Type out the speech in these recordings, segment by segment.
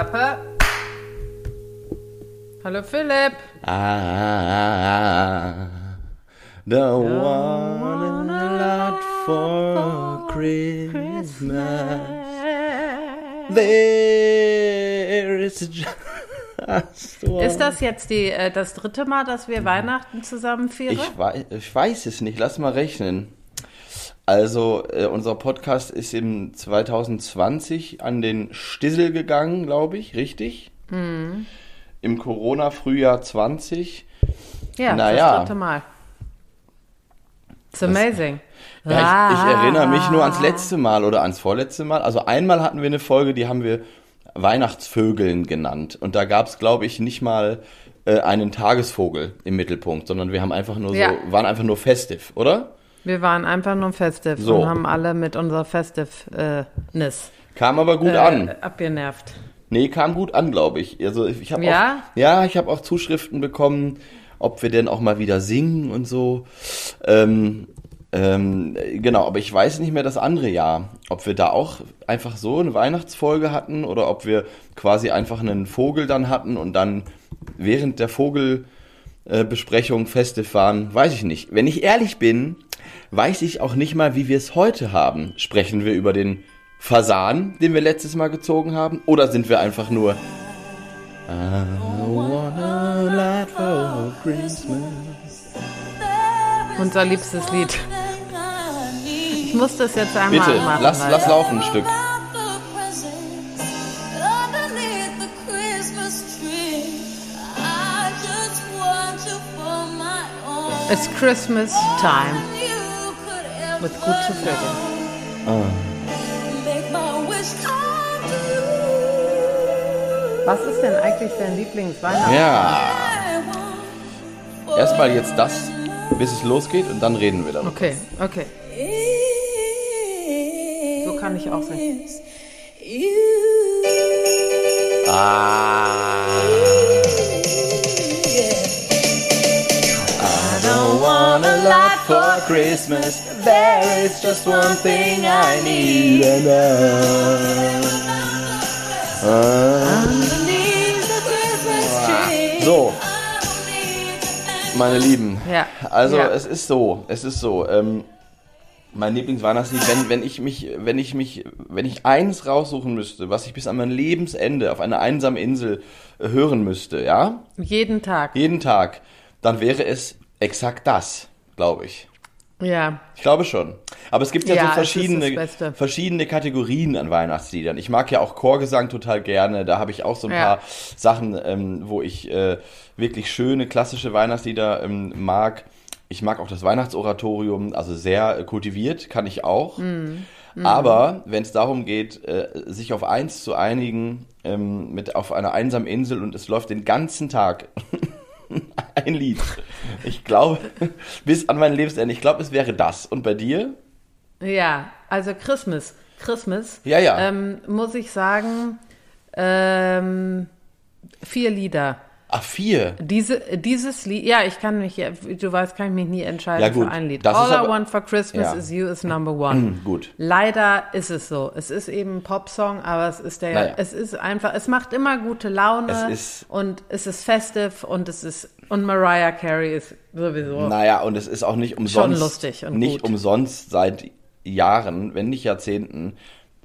Klappe. Hallo Philipp. Ah, don't want a lot for Christmas. There is just one. Ist das jetzt die, äh, das dritte Mal, dass wir Weihnachten zusammen feiern? Ich ich weiß es nicht, lass mal rechnen. Also, äh, unser Podcast ist im 2020 an den Stissel gegangen, glaube ich, richtig? Mhm. Im Corona-Frühjahr 20. ja, naja. das dritte Mal. It's amazing. Ja, ich, ich erinnere mich nur Ah. ans letzte Mal oder ans vorletzte Mal. Also einmal hatten wir eine Folge, die haben wir Weihnachtsvögeln genannt. Und da gab es, glaube ich, nicht mal äh, einen Tagesvogel im Mittelpunkt, sondern wir haben einfach nur Ja. so, waren einfach nur festiv, oder? Wir waren einfach nur festiv So. und haben alle mit unserer Festivness Kam aber gut äh, an. abgenervt. Nee, kam gut an, glaube ich. Also ich, habe Ja? auch, ja, ich habe auch Zuschriften bekommen, ob wir denn auch mal wieder singen und so. Ähm, ähm, genau, aber ich weiß nicht mehr das andere Jahr, ob wir da auch einfach so eine Weihnachtsfolge hatten oder ob wir quasi einfach einen Vogel dann hatten und dann während der Vogelbesprechung festiv waren, weiß ich nicht. Wenn ich ehrlich bin, weiß ich auch nicht mal, wie wir es heute haben. Sprechen wir über den Fasan, den wir letztes Mal gezogen haben, oder sind wir einfach nur I want a lot for Christmas. Unser liebstes Lied. Ich muss das jetzt einmal Bitte, machen. lass, weil- lass laufen ein Stück. It's Christmas time with gute Vögel. Was ist denn eigentlich dein Lieblingsweihnachten? Ja, erstmal jetzt das, bis es losgeht und dann reden wir darüber. Okay, okay. So kann ich auch singen. Ah. I don't want a lot for Christmas. There is just one thing I need and I. So, meine Lieben. Ja, Also ja. es ist so, es ist so. Ähm, mein Lieblingsweihnachtslied, wenn, wenn ich mich, wenn ich mich, wenn ich eins raussuchen müsste, was ich bis an mein Lebensende auf einer einsamen Insel äh, hören müsste, ja, Jeden Tag. jeden Tag, dann wäre es exakt das, glaube ich. Ja. Ich glaube schon. Aber es gibt ja, Ja, so verschiedene, verschiedene Kategorien an Weihnachtsliedern. Ich mag ja auch Chorgesang total gerne. Da habe ich auch so ein Ja. paar Sachen, ähm, wo ich äh, wirklich schöne klassische Weihnachtslieder ähm, mag. Ich mag auch das Weihnachtsoratorium, also sehr äh, kultiviert, kann ich auch. Mhm. Aber wenn es darum geht, äh, sich auf eins zu einigen, ähm, mit auf einer einsamen Insel und es läuft den ganzen Tag ein Lied. Ich glaube, bis an mein Lebensende, ich glaube, es wäre das. Und bei dir? Ja, also Christmas. Christmas. Ja, ja. Ähm, muss ich sagen, ähm, vier Lieder. Ah, vier. Diese, dieses Lied, ja, ich kann mich, du weißt, kann ich mich nie entscheiden Ja, gut. für ein Lied. All I aber- Want for Christmas Ja. is You is number one. Gut. Leider ist es so. Es ist eben ein Popsong, aber es ist der, Naja. es ist einfach, es macht immer gute Laune Es ist- und es ist festive und es ist, und Mariah Carey ist sowieso. Naja, und es ist auch nicht umsonst. lustig und nicht gut. umsonst seit Jahren, wenn nicht Jahrzehnten,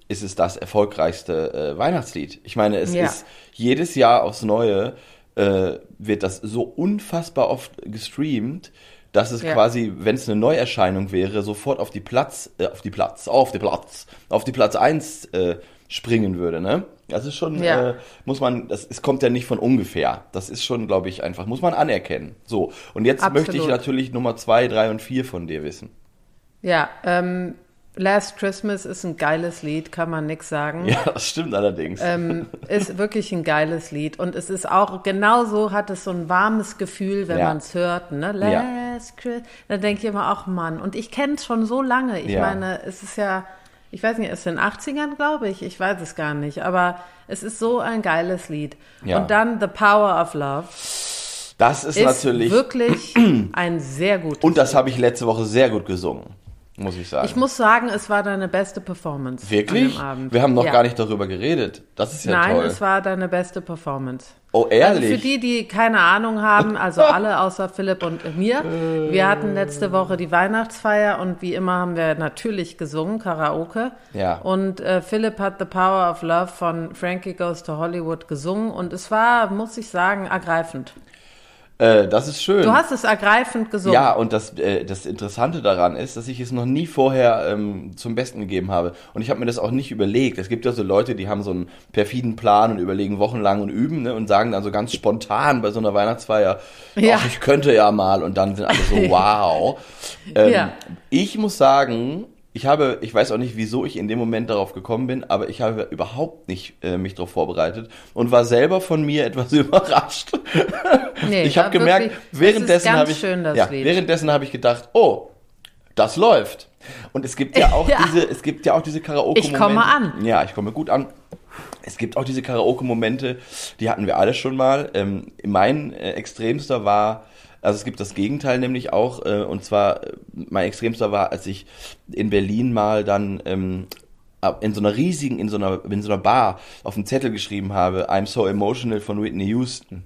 ist es das erfolgreichste äh, Weihnachtslied. Ich meine, es Ja. ist jedes Jahr aufs Neue äh, wird das so unfassbar oft gestreamt, dass es Ja. quasi, wenn es eine Neuerscheinung wäre, sofort auf die Platz, äh, auf die Platz, auf die Platz, auf die Platz 1 äh, springen würde, ne? Das ist schon, Ja. äh, muss man, das es kommt ja nicht von ungefähr. Das ist schon, glaube ich, einfach, muss man anerkennen. So, und jetzt möchte ich Absolut. natürlich Nummer 2, 3 und 4 von dir wissen. Ja, ähm, Last Christmas ist ein geiles Lied, kann man nix sagen. Ja, das stimmt allerdings. Ähm, ist wirklich ein geiles Lied. Und es ist auch, genauso hat es so ein warmes Gefühl, wenn Ja. man es hört. Ne? Ja. Last Christmas. Da denke ich immer, ach Mann. Und ich kenne es schon so lange. Ich Ja. meine, es ist ja, ich weiß nicht, es ist in den 80ern, glaube ich. Ich weiß es gar nicht. Aber es ist so ein geiles Lied. Ja. Und dann The Power of Love das ist, ist natürlich, wirklich ein sehr gutes und das habe ich letzte Woche sehr gut gesungen. Muss ich sagen. Ich muss sagen, es war deine beste Performance. Wirklich? Wir haben noch ja. gar nicht darüber geredet. Das ist ja Nein, toll. es war deine beste Performance. oh, Also ehrlich? für die, die keine Ahnung haben, also alle außer Philipp und mir, wir hatten letzte Woche die Weihnachtsfeier und wie immer haben wir natürlich gesungen, Karaoke. Ja. Und äh, Philipp hat The Power of Love von Frankie Goes to Hollywood gesungen und es war, muss ich sagen, ergreifend. Äh, das ist schön. Du hast es ergreifend gesungen. Ja, und das, äh, das Interessante daran ist, dass ich es noch nie vorher ähm, zum Besten gegeben habe. Und ich habe mir das auch nicht überlegt. Es gibt ja so Leute, die haben so einen perfiden Plan und überlegen wochenlang und üben ne, und sagen dann so ganz spontan bei so einer Weihnachtsfeier, Ja. ich könnte ja mal. Und dann sind alle so, wow. ähm, Ja. Ich muss sagen, ich habe, ich weiß auch nicht, wieso ich in dem Moment darauf gekommen bin, aber ich habe überhaupt nicht äh, mich darauf vorbereitet und war selber von mir etwas überrascht. Nee, ich habe gemerkt, wirklich- währenddessen habe ich, schön, ja, Lied. währenddessen habe ich gedacht, oh, das läuft. Und es gibt ja auch Ja. diese, es gibt ja auch diese Karaoke-Momente. Ich komme an. Ja, ich komme gut an. Es gibt auch diese Karaoke-Momente, die hatten wir alle schon mal. Ähm, mein äh, extremster war, also es gibt das Gegenteil nämlich auch, äh, und zwar äh, mein extremster war, als ich in Berlin mal dann ähm, in so einer riesigen, in so einer, in so einer Bar auf einen Zettel geschrieben habe, I'm so emotional von Whitney Houston.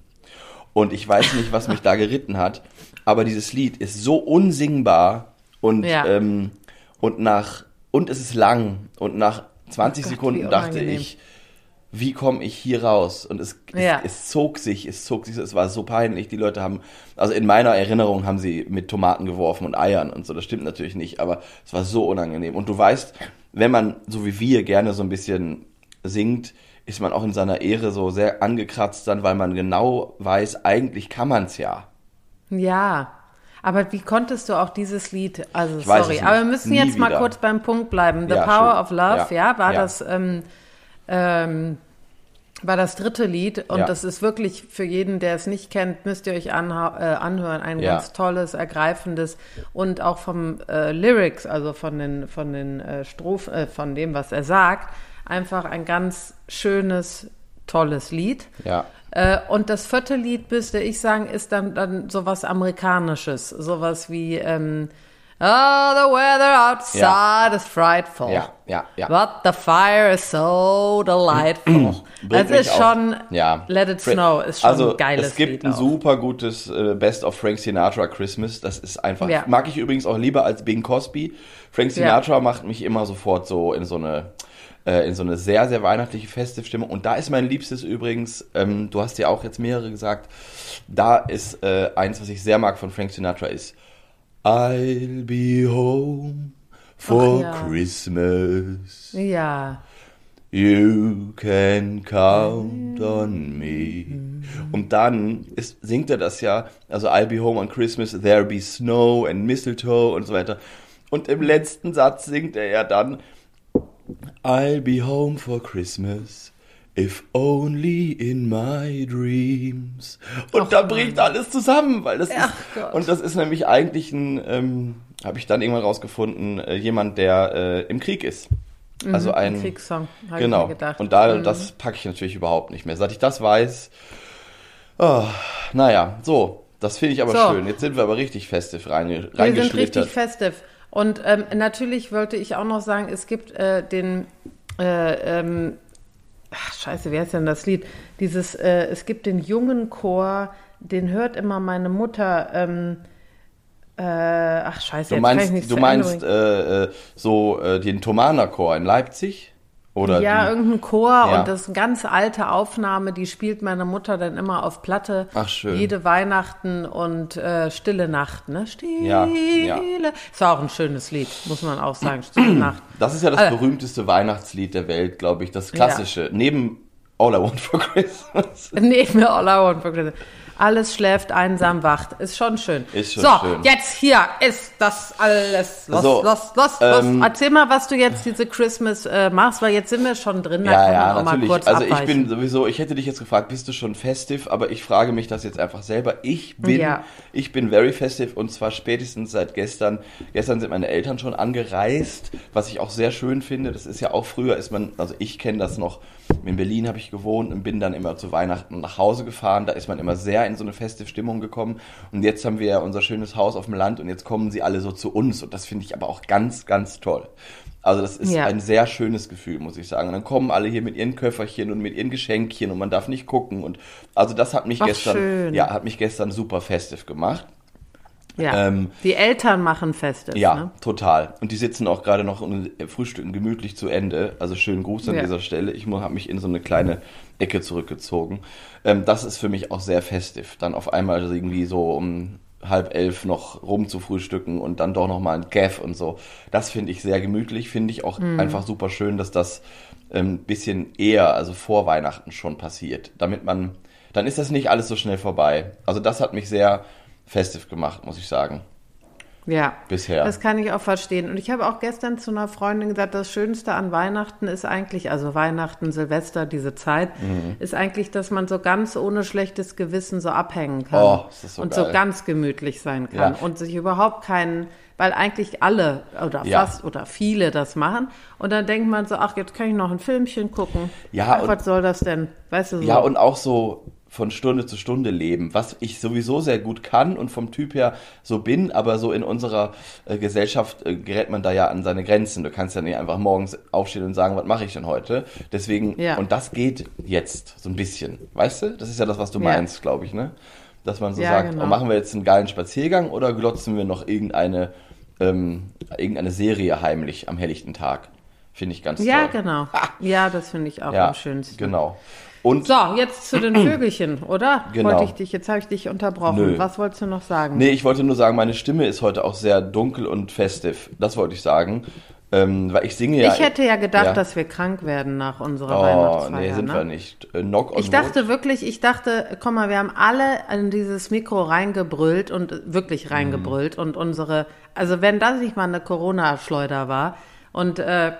Und ich weiß nicht, was mich da geritten hat, aber dieses Lied ist so unsingbar und, Ja. ähm, und nach, und es ist lang und nach 20 Oh Gott, Sekunden dachte ich, wie komme ich hier raus? Und es, Ja. es, es zog sich, es zog sich, es war so peinlich. Die Leute haben, also in meiner Erinnerung haben sie mit Tomaten geworfen und Eiern und so. Das stimmt natürlich nicht, aber es war so unangenehm. Und du weißt, wenn man, so wie wir, gerne so ein bisschen singt, ist man auch in seiner Ehre so sehr angekratzt dann, weil man genau weiß, eigentlich kann man's ja. Ja. Aber wie konntest du auch dieses Lied, also Ich sorry, es aber wir müssen Nie jetzt mal wieder. kurz beim Punkt bleiben. The Ja, Power schön. of Love, ja, Ja. war das ähm, ähm, war das dritte Lied und Ja. das ist wirklich für jeden, der es nicht kennt, müsst ihr euch äh, anhören, ein Ja. ganz tolles, ergreifendes und auch vom äh, Lyrics, also von den von den äh, Strophen, äh, von dem, was er sagt, einfach ein ganz schönes, tolles Lied. Ja. Äh, und das vierte Lied, müsste ich sagen, ist dann, dann sowas Amerikanisches. Sowas wie ähm, Oh, the weather outside Ja. is frightful. Ja, ja, ja. But the fire is so delightful. Bringt Das mich ist schon, ja. Let It Snow ist schon also, ein geiles Es gibt Lied ein auch. super gutes äh, Best of Frank Sinatra Christmas. Das ist einfach, Ja. mag ich übrigens auch lieber als Bing Cosby. Frank Sinatra macht mich immer sofort so in so eine äh, in so eine sehr, sehr weihnachtliche festive Stimmung. Und da ist mein Liebstes übrigens, ähm, du hast ja auch jetzt mehrere gesagt, da ist äh, eins, was ich sehr mag von Frank Sinatra ist I'll be home for Ach ja. Christmas. Ja. You can count on me. Und dann ist, singt er das ja, also I'll be home on Christmas, there be snow and mistletoe und so weiter. Und im letzten Satz singt er ja dann, I'll be home for Christmas, if only in my dreams. Und Ach, da bricht alles zusammen, weil das Ach ist, Gott. und das ist nämlich eigentlich ein, ähm, habe ich dann irgendwann rausgefunden, äh, jemand, der äh, im Krieg ist. Also ein, Ein Kriegssong, habe genau. ich mir gedacht. Und da, Mhm. das packe ich natürlich überhaupt nicht mehr. Seit ich das weiß, oh, naja, so, das finde ich aber So. schön. Jetzt sind wir aber richtig festiv reinge Wir sind richtig festiv. Und ähm, natürlich wollte ich auch noch sagen, es gibt äh, den, äh, ähm, ach, scheiße, wie heißt denn das Lied? Dieses, äh, es gibt den jungen Chor, den hört immer meine Mutter. Ähm, äh, ach scheiße, Du jetzt kann ich meinst, nicht du meinst äh, äh, so äh, den Thomaner-Chor in Leipzig? Oder ja, die, irgendein Chor Ja. und das ist eine ganz alte Aufnahme, die spielt meine Mutter dann immer auf Platte. Ach, schön. Jede Weihnachten und äh, Stille Nacht, ne? Stille. Ja, ja. Ist auch ein schönes Lied, muss man auch sagen. Stille Nacht. das ist ja das Also- berühmteste Weihnachtslied der Welt, glaube ich. Das klassische. Neben All I Want for Christmas. Neben All I Want for Christmas. Alles schläft, einsam wacht. Ist schon schön. Ist schon so, schön. jetzt hier ist das alles. Los, So, los, los, los. ähm, Erzähl mal, was du jetzt diese Christmas äh, machst, weil jetzt sind wir schon drin. Ja, ja, natürlich. also ich abweichen. bin sowieso, ich hätte dich jetzt gefragt, bist du schon festive? Aber ich frage mich das jetzt einfach selber. Ich bin, Ja. ich bin very festive und zwar spätestens seit gestern. Gestern sind meine Eltern schon angereist, was ich auch sehr schön finde. Das ist ja auch früher ist man, also ich kenne das noch. In Berlin habe ich gewohnt und bin dann immer zu Weihnachten nach Hause gefahren. Da ist man immer sehr in so eine feste Stimmung gekommen. Und jetzt haben wir ja unser schönes Haus auf dem Land und jetzt kommen sie alle so zu uns. Und das finde ich aber auch ganz, ganz toll. Also das ist Ja. ein sehr schönes Gefühl, muss ich sagen. Und dann kommen alle hier mit ihren Köfferchen und mit ihren Geschenkchen und man darf nicht gucken. Und also das hat mich Ach, gestern, schön. ja, hat mich gestern super festiv gemacht. Ja. Ähm, die Eltern machen Festes. Ja, Ne? total. Und die sitzen auch gerade noch und frühstücken gemütlich zu Ende. Also schönen Gruß an Ja. dieser Stelle. Ich habe mich in so eine kleine Ecke zurückgezogen. Ähm, das ist für mich auch sehr festiv. Dann auf einmal irgendwie so um halb elf noch rum zu frühstücken und dann doch noch mal ein Gaff und so. Das finde ich sehr gemütlich. Finde ich auch einfach super schön, dass das ein bisschen eher, also vor Weihnachten schon passiert. Damit man, dann ist das nicht alles so schnell vorbei. Also das hat mich sehr festiv gemacht, muss ich sagen. Ja. Bisher. Das kann ich auch verstehen. Und ich habe auch gestern zu einer Freundin gesagt, das Schönste an Weihnachten ist eigentlich, also Weihnachten, Silvester, diese Zeit, Mhm. ist eigentlich, dass man so ganz ohne schlechtes Gewissen so abhängen kann. Oh, ist das so und geil. so ganz gemütlich sein kann. Ja. Und sich überhaupt keinen, weil eigentlich alle oder Ja. fast oder viele das machen. Und dann denkt man so, ach, jetzt kann ich noch ein Filmchen gucken. Ja, ach, was soll das denn? Weißt du so? Ja, und auch so von Stunde zu Stunde leben, was ich sowieso sehr gut kann und vom Typ her so bin, aber so in unserer äh, Gesellschaft äh, gerät man da ja an seine Grenzen. Du kannst ja nicht einfach morgens aufstehen und sagen, was mache ich denn heute? Deswegen, Ja. und das geht jetzt so ein bisschen, weißt du? Das ist ja das, was du Ja. meinst, glaube ich, ne? Dass man so Ja, sagt, genau. oh, machen wir jetzt einen geilen Spaziergang oder glotzen wir noch irgendeine, ähm, irgendeine Serie heimlich am helllichten Tag? Finde ich ganz ja, toll. genau. Ja, das finde ich auch Ja, am schönsten. genau. Und So, jetzt zu den Vögelchen, oder? Genau. Wollte ich dich, jetzt habe ich dich unterbrochen. Nö. Was wolltest du noch sagen? Nee, ich wollte nur sagen, meine Stimme ist heute auch sehr dunkel und festiv. Das wollte ich sagen. Ähm, weil ich singe ja. ich hätte ja gedacht, ja. dass wir krank werden nach unserer Oh, Weihnachtsfeier. nee, sind ne? wir nicht. Äh, knock on Ich dachte wood. wirklich, ich dachte, komm mal, wir haben alle in dieses Mikro reingebrüllt und äh, wirklich reingebrüllt Mhm. und unsere, also wenn das nicht mal eine Corona-Schleuder war und äh,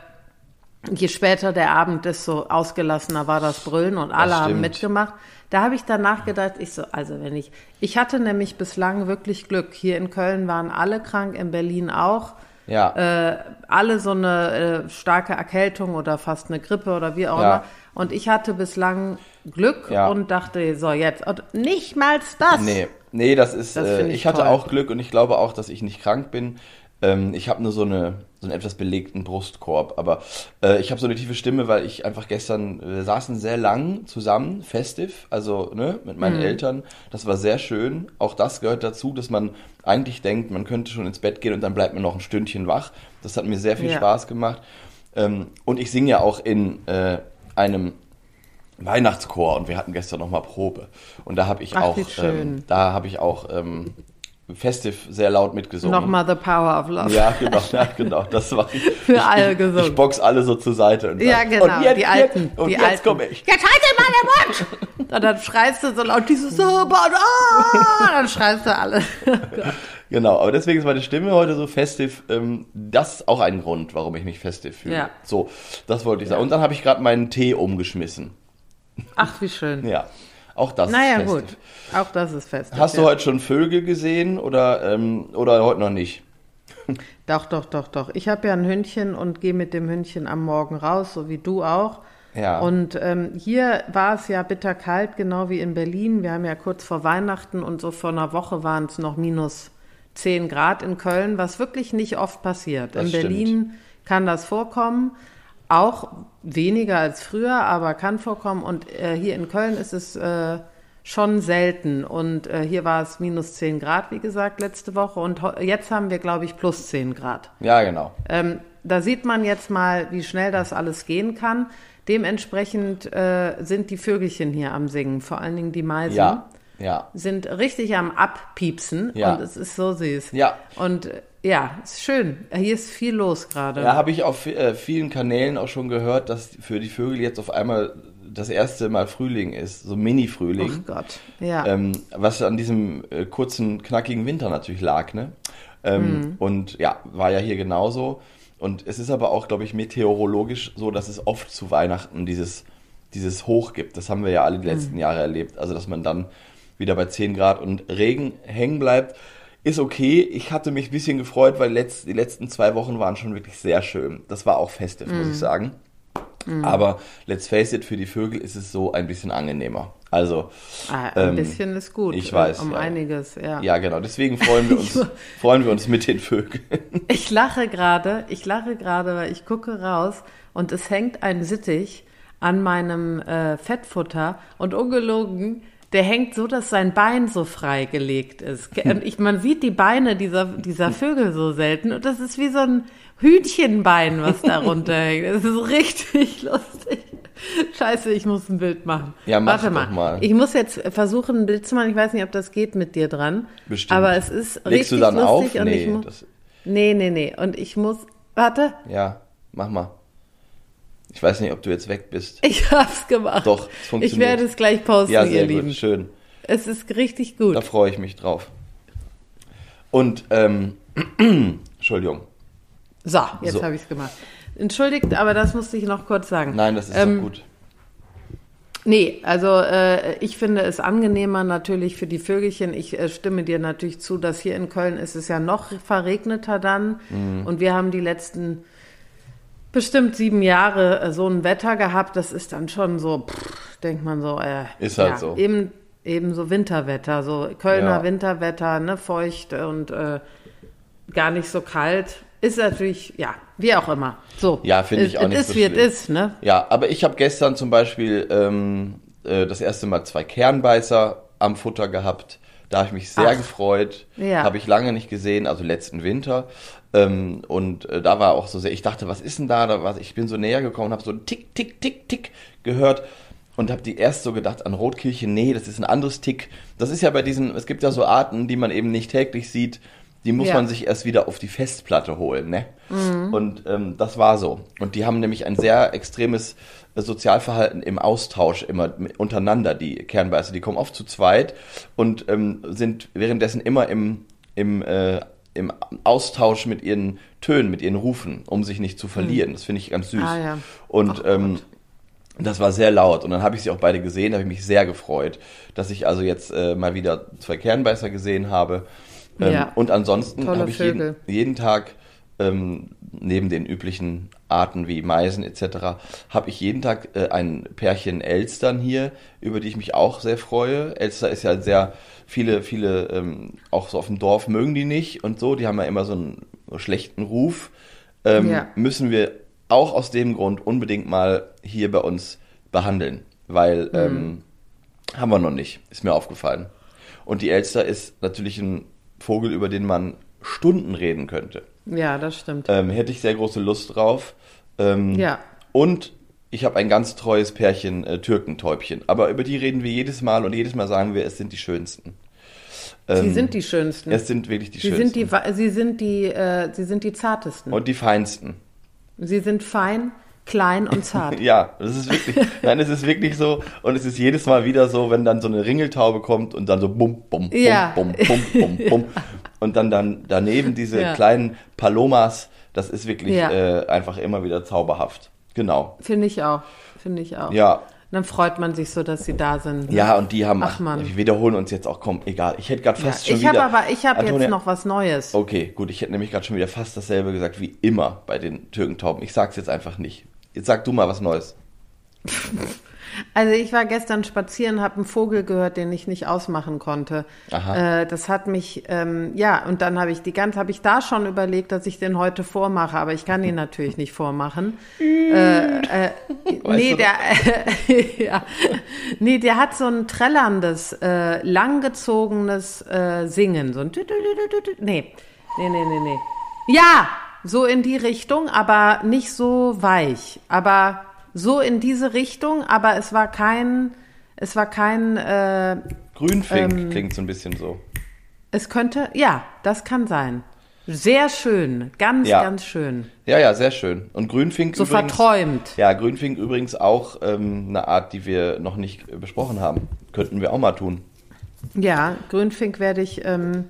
je später der Abend, desto ausgelassener war das Brüllen und alle haben mitgemacht. Da habe ich danach gedacht, ich so, also wenn ich, ich hatte nämlich bislang wirklich Glück. Hier in Köln waren alle krank, in Berlin auch Ja. äh, alle so eine äh, starke Erkältung oder fast eine Grippe oder wie auch Ja. immer. Und ich hatte bislang Glück Ja. und dachte, so jetzt. Und nicht mal das. Nee, nee, das ist. Das äh, ich ich hatte auch Glück und ich glaube auch, dass ich nicht krank bin. Ähm, ich habe nur so eine so einen etwas belegten Brustkorb, aber äh, ich habe so eine tiefe Stimme, weil ich einfach gestern wir saßen sehr lang zusammen, festiv, also ne, mit meinen Mhm. Eltern. Das war sehr schön. Auch das gehört dazu, dass man eigentlich denkt, man könnte schon ins Bett gehen und dann bleibt man noch ein Stündchen wach. Das hat mir sehr viel Ja. Spaß gemacht. Ähm, und ich singe ja auch in äh, einem Weihnachtschor und wir hatten gestern noch mal Probe und da habe ich Ach, auch wie schön. ähm, da habe ich auch ähm, festiv sehr laut mitgesungen. Nochmal The Power of Love. Ja, genau, ja, genau. Das war ich. Für ich, alle gesungen. Ich box alle so zur Seite und Ja, genau, Und jetzt, die Alten. Jetzt, und die jetzt Alten. komme ich. Jetzt haltet mal den Mund! Und dann schreist du so laut, dieses so, ah! Dann schreist du alle. Genau, aber deswegen ist meine Stimme heute so festiv. Ähm, das ist auch ein Grund, warum ich mich festiv fühle. Ja. So, das wollte ich sagen. Und dann habe ich gerade meinen Tee umgeschmissen. Ach, wie schön. Ja, auch das naja, ist gut. festiv. Auch das ist fest. Hast du heute schon Vögel gesehen oder, ähm, oder heute noch nicht? Doch, doch, doch, doch. Ich habe ja ein Hündchen und gehe mit dem Hündchen am Morgen raus, so wie du auch. Ja. Und ähm, hier war es ja bitterkalt, genau wie in Berlin. Wir haben ja kurz vor Weihnachten und so vor einer Woche waren es noch minus 10 Grad in Köln, was wirklich nicht oft passiert. Das in stimmt. Berlin kann das vorkommen, auch weniger als früher, aber kann vorkommen. Und äh, hier in Köln ist es äh, schon selten. Und äh, hier war es minus 10 Grad, wie gesagt, letzte Woche. Und jetzt haben wir, glaube ich, plus 10 Grad. Ja, genau. Ähm, da sieht man jetzt mal, wie schnell das alles gehen kann. Dementsprechend äh, sind die Vögelchen hier am Singen, vor allen Dingen die Meisen, Ja, ja. sind richtig am Abpiepsen Ja. und es ist so süß. Ja. Und äh, ja, ist schön. Hier ist viel los gerade. Ja, habe ich auf äh, vielen Kanälen auch schon gehört, dass für die Vögel jetzt auf einmal das erste Mal Frühling ist, so Mini-Frühling. Oh Gott. Ja. Ähm, was an diesem äh, kurzen, knackigen Winter natürlich lag, ne? Ähm, Mhm. Und ja, war ja hier genauso. Und es ist aber auch, glaube ich, meteorologisch so, dass es oft zu Weihnachten dieses, dieses Hoch gibt. Das haben wir ja alle die letzten Mhm. Jahre erlebt. Also, dass man dann wieder bei 10 Grad und Regen hängen bleibt. Ist okay. Ich hatte mich ein bisschen gefreut, weil letzt, die letzten zwei Wochen waren schon wirklich sehr schön. Das war auch festiv, muss Mhm. ich sagen. Aber let's face it, für die Vögel ist es so ein bisschen angenehmer. Also, Ah, ein ähm, bisschen ist gut. ich weiß, Um ja. einiges, ja. ja genau, deswegen freuen wir uns, freuen wir uns mit den Vögeln. Ich lache gerade, ich lache gerade, weil ich gucke raus und es hängt ein Sittich an meinem äh, Fettfutter und ungelogen, der hängt so, dass sein Bein so frei gelegt ist. Und ich, man sieht die Beine dieser, dieser Vögel so selten und das ist wie so ein Hühnchenbein, was da runterhängt. Das ist richtig lustig. Scheiße, ich muss ein Bild machen. Ja, mach Warte mal. mal. Ich muss jetzt versuchen, ein Bild zu machen. Ich weiß nicht, ob das geht mit dir dran. Bestimmt. Aber es ist Legst richtig du dann lustig auf? und Nee, ich muss. Nee, nee, nee. Und ich muss. Warte, ja, mach mal. Ich weiß nicht, ob du jetzt weg bist. ich hab's gemacht. Doch, es funktioniert. Ich werde es gleich posten, Ja, ihr sehr Lieben. gut, schön. Es ist richtig gut. Da freue ich mich drauf. Und, ähm, Entschuldigung. So, jetzt So. habe ich es gemacht. Entschuldigt, aber das musste ich noch kurz sagen. Nein, das ist Ähm, doch gut. Nee, also äh, ich finde es angenehmer natürlich für die Vögelchen. Ich äh, stimme dir natürlich zu, dass hier in Köln ist es ja noch verregneter dann. Mhm. Und wir haben die letzten bestimmt sieben Jahre äh, so ein Wetter gehabt. Das ist dann schon so, pff, denkt man so, äh, Ist halt ja, so. Eben, eben so Winterwetter, so Kölner Ja. Winterwetter, ne, feucht und äh, gar nicht so kalt. Ist natürlich, ja, wie auch immer. So. Ja, finde ich auch es nicht ist, so wie es schlimm. ist, ne? Ja, aber ich habe gestern zum Beispiel ähm, äh, das erste Mal zwei Kernbeißer am Futter gehabt. Da habe ich mich sehr Ach. gefreut. Ja. Habe ich lange nicht gesehen, also letzten Winter. Ähm, und äh, da war auch so sehr, ich dachte, was ist denn da? da war, ich bin so näher gekommen, habe so ein Tick, Tick, Tick, Tick gehört und habe die erst so gedacht an Rotkehlchen, nee, das ist ein anderes Tick. Das ist ja bei diesen, es gibt ja so Arten, die man eben nicht täglich sieht, die muss Ja. man sich erst wieder auf die Festplatte holen, ne? Und ähm, das war so. Und die haben nämlich ein sehr extremes äh, Sozialverhalten im Austausch immer untereinander, die Kernbeißer. Die kommen oft zu zweit und ähm, sind währenddessen immer im, im, äh, im Austausch mit ihren Tönen, mit ihren Rufen, um sich nicht zu verlieren. Das finde ich ganz süß. Ah, ja. Und Ach ähm, das war sehr laut und dann habe ich sie auch beide gesehen, da habe ich mich sehr gefreut, dass ich also jetzt äh, mal wieder zwei Kernbeißer gesehen habe. Ähm, Ja. Und ansonsten habe ich jeden, jeden Tag ähm, neben den üblichen Arten wie Meisen etc. habe ich jeden Tag äh, ein Pärchen Elstern hier, über die ich mich auch sehr freue. Elster ist ja sehr viele, viele ähm, auch so auf dem Dorf mögen die nicht und so. Die haben ja immer so einen schlechten Ruf. Ähm, Ja. Müssen wir auch aus dem Grund unbedingt mal hier bei uns behandeln, weil ähm, haben wir noch nicht, ist mir aufgefallen. Und die Elster ist natürlich ein Vogel, über den man Stunden reden könnte. Ja, das stimmt. Ähm, hätte ich sehr große Lust drauf. Ähm, Ja. Und ich habe ein ganz treues Pärchen äh, Türkentäubchen. Aber über die reden wir jedes Mal und jedes Mal sagen wir, es sind die schönsten. sie Ähm, sind die schönsten. Es sind wirklich die sie schönsten. sind die, sie sind die, äh, sie sind die zartesten. und die feinsten. sie sind fein, klein und zart. Ja, das ist wirklich, nein, es ist wirklich so und es ist jedes Mal wieder so, wenn dann so eine Ringeltaube kommt und dann so bum, bum, bum, Ja. bum, bum, bum, bum und dann, dann daneben diese Ja. kleinen Palomas, das ist wirklich Ja. äh, einfach immer wieder zauberhaft. Genau. Finde ich auch. Finde ich auch. Ja, Dann freut man sich so, dass sie da sind. ja, und die haben, Ach, Mann. wir wiederholen uns jetzt auch, komm, egal, ich hätte gerade Ja, fast schon ich habe wieder. aber, ich habe jetzt noch was Neues. Okay, gut, ich hätte nämlich gerade schon wieder fast dasselbe gesagt wie immer bei den Türkentauben. Ich sag's jetzt einfach nicht. Jetzt sag du mal was Neues. Also ich war gestern spazieren, habe einen Vogel gehört, den ich nicht ausmachen konnte. Aha. Äh, das hat mich, ähm, ja, und dann habe ich die ganze, habe ich da schon überlegt, dass ich den heute vormache, aber ich kann ihn natürlich nicht vormachen. äh, äh, nee, der, ja, nee, der hat so ein trällerndes, äh, langgezogenes äh, Singen, so ein, nee, nee, nee, nee, nee. Ja, so in die Richtung, aber nicht so weich, aber so in diese Richtung, aber es war kein, es war kein, äh, Grünfink Ähm, klingt so ein bisschen so. es könnte, ja, das kann sein. Sehr schön, ganz, Ja. ganz schön. Ja, ja, sehr schön. Und Grünfink So übrigens. verträumt. Ja, Grünfink übrigens auch ähm, eine Art, die wir noch nicht besprochen haben. Könnten wir auch mal tun. Ja, Grünfink werde ich, ähm,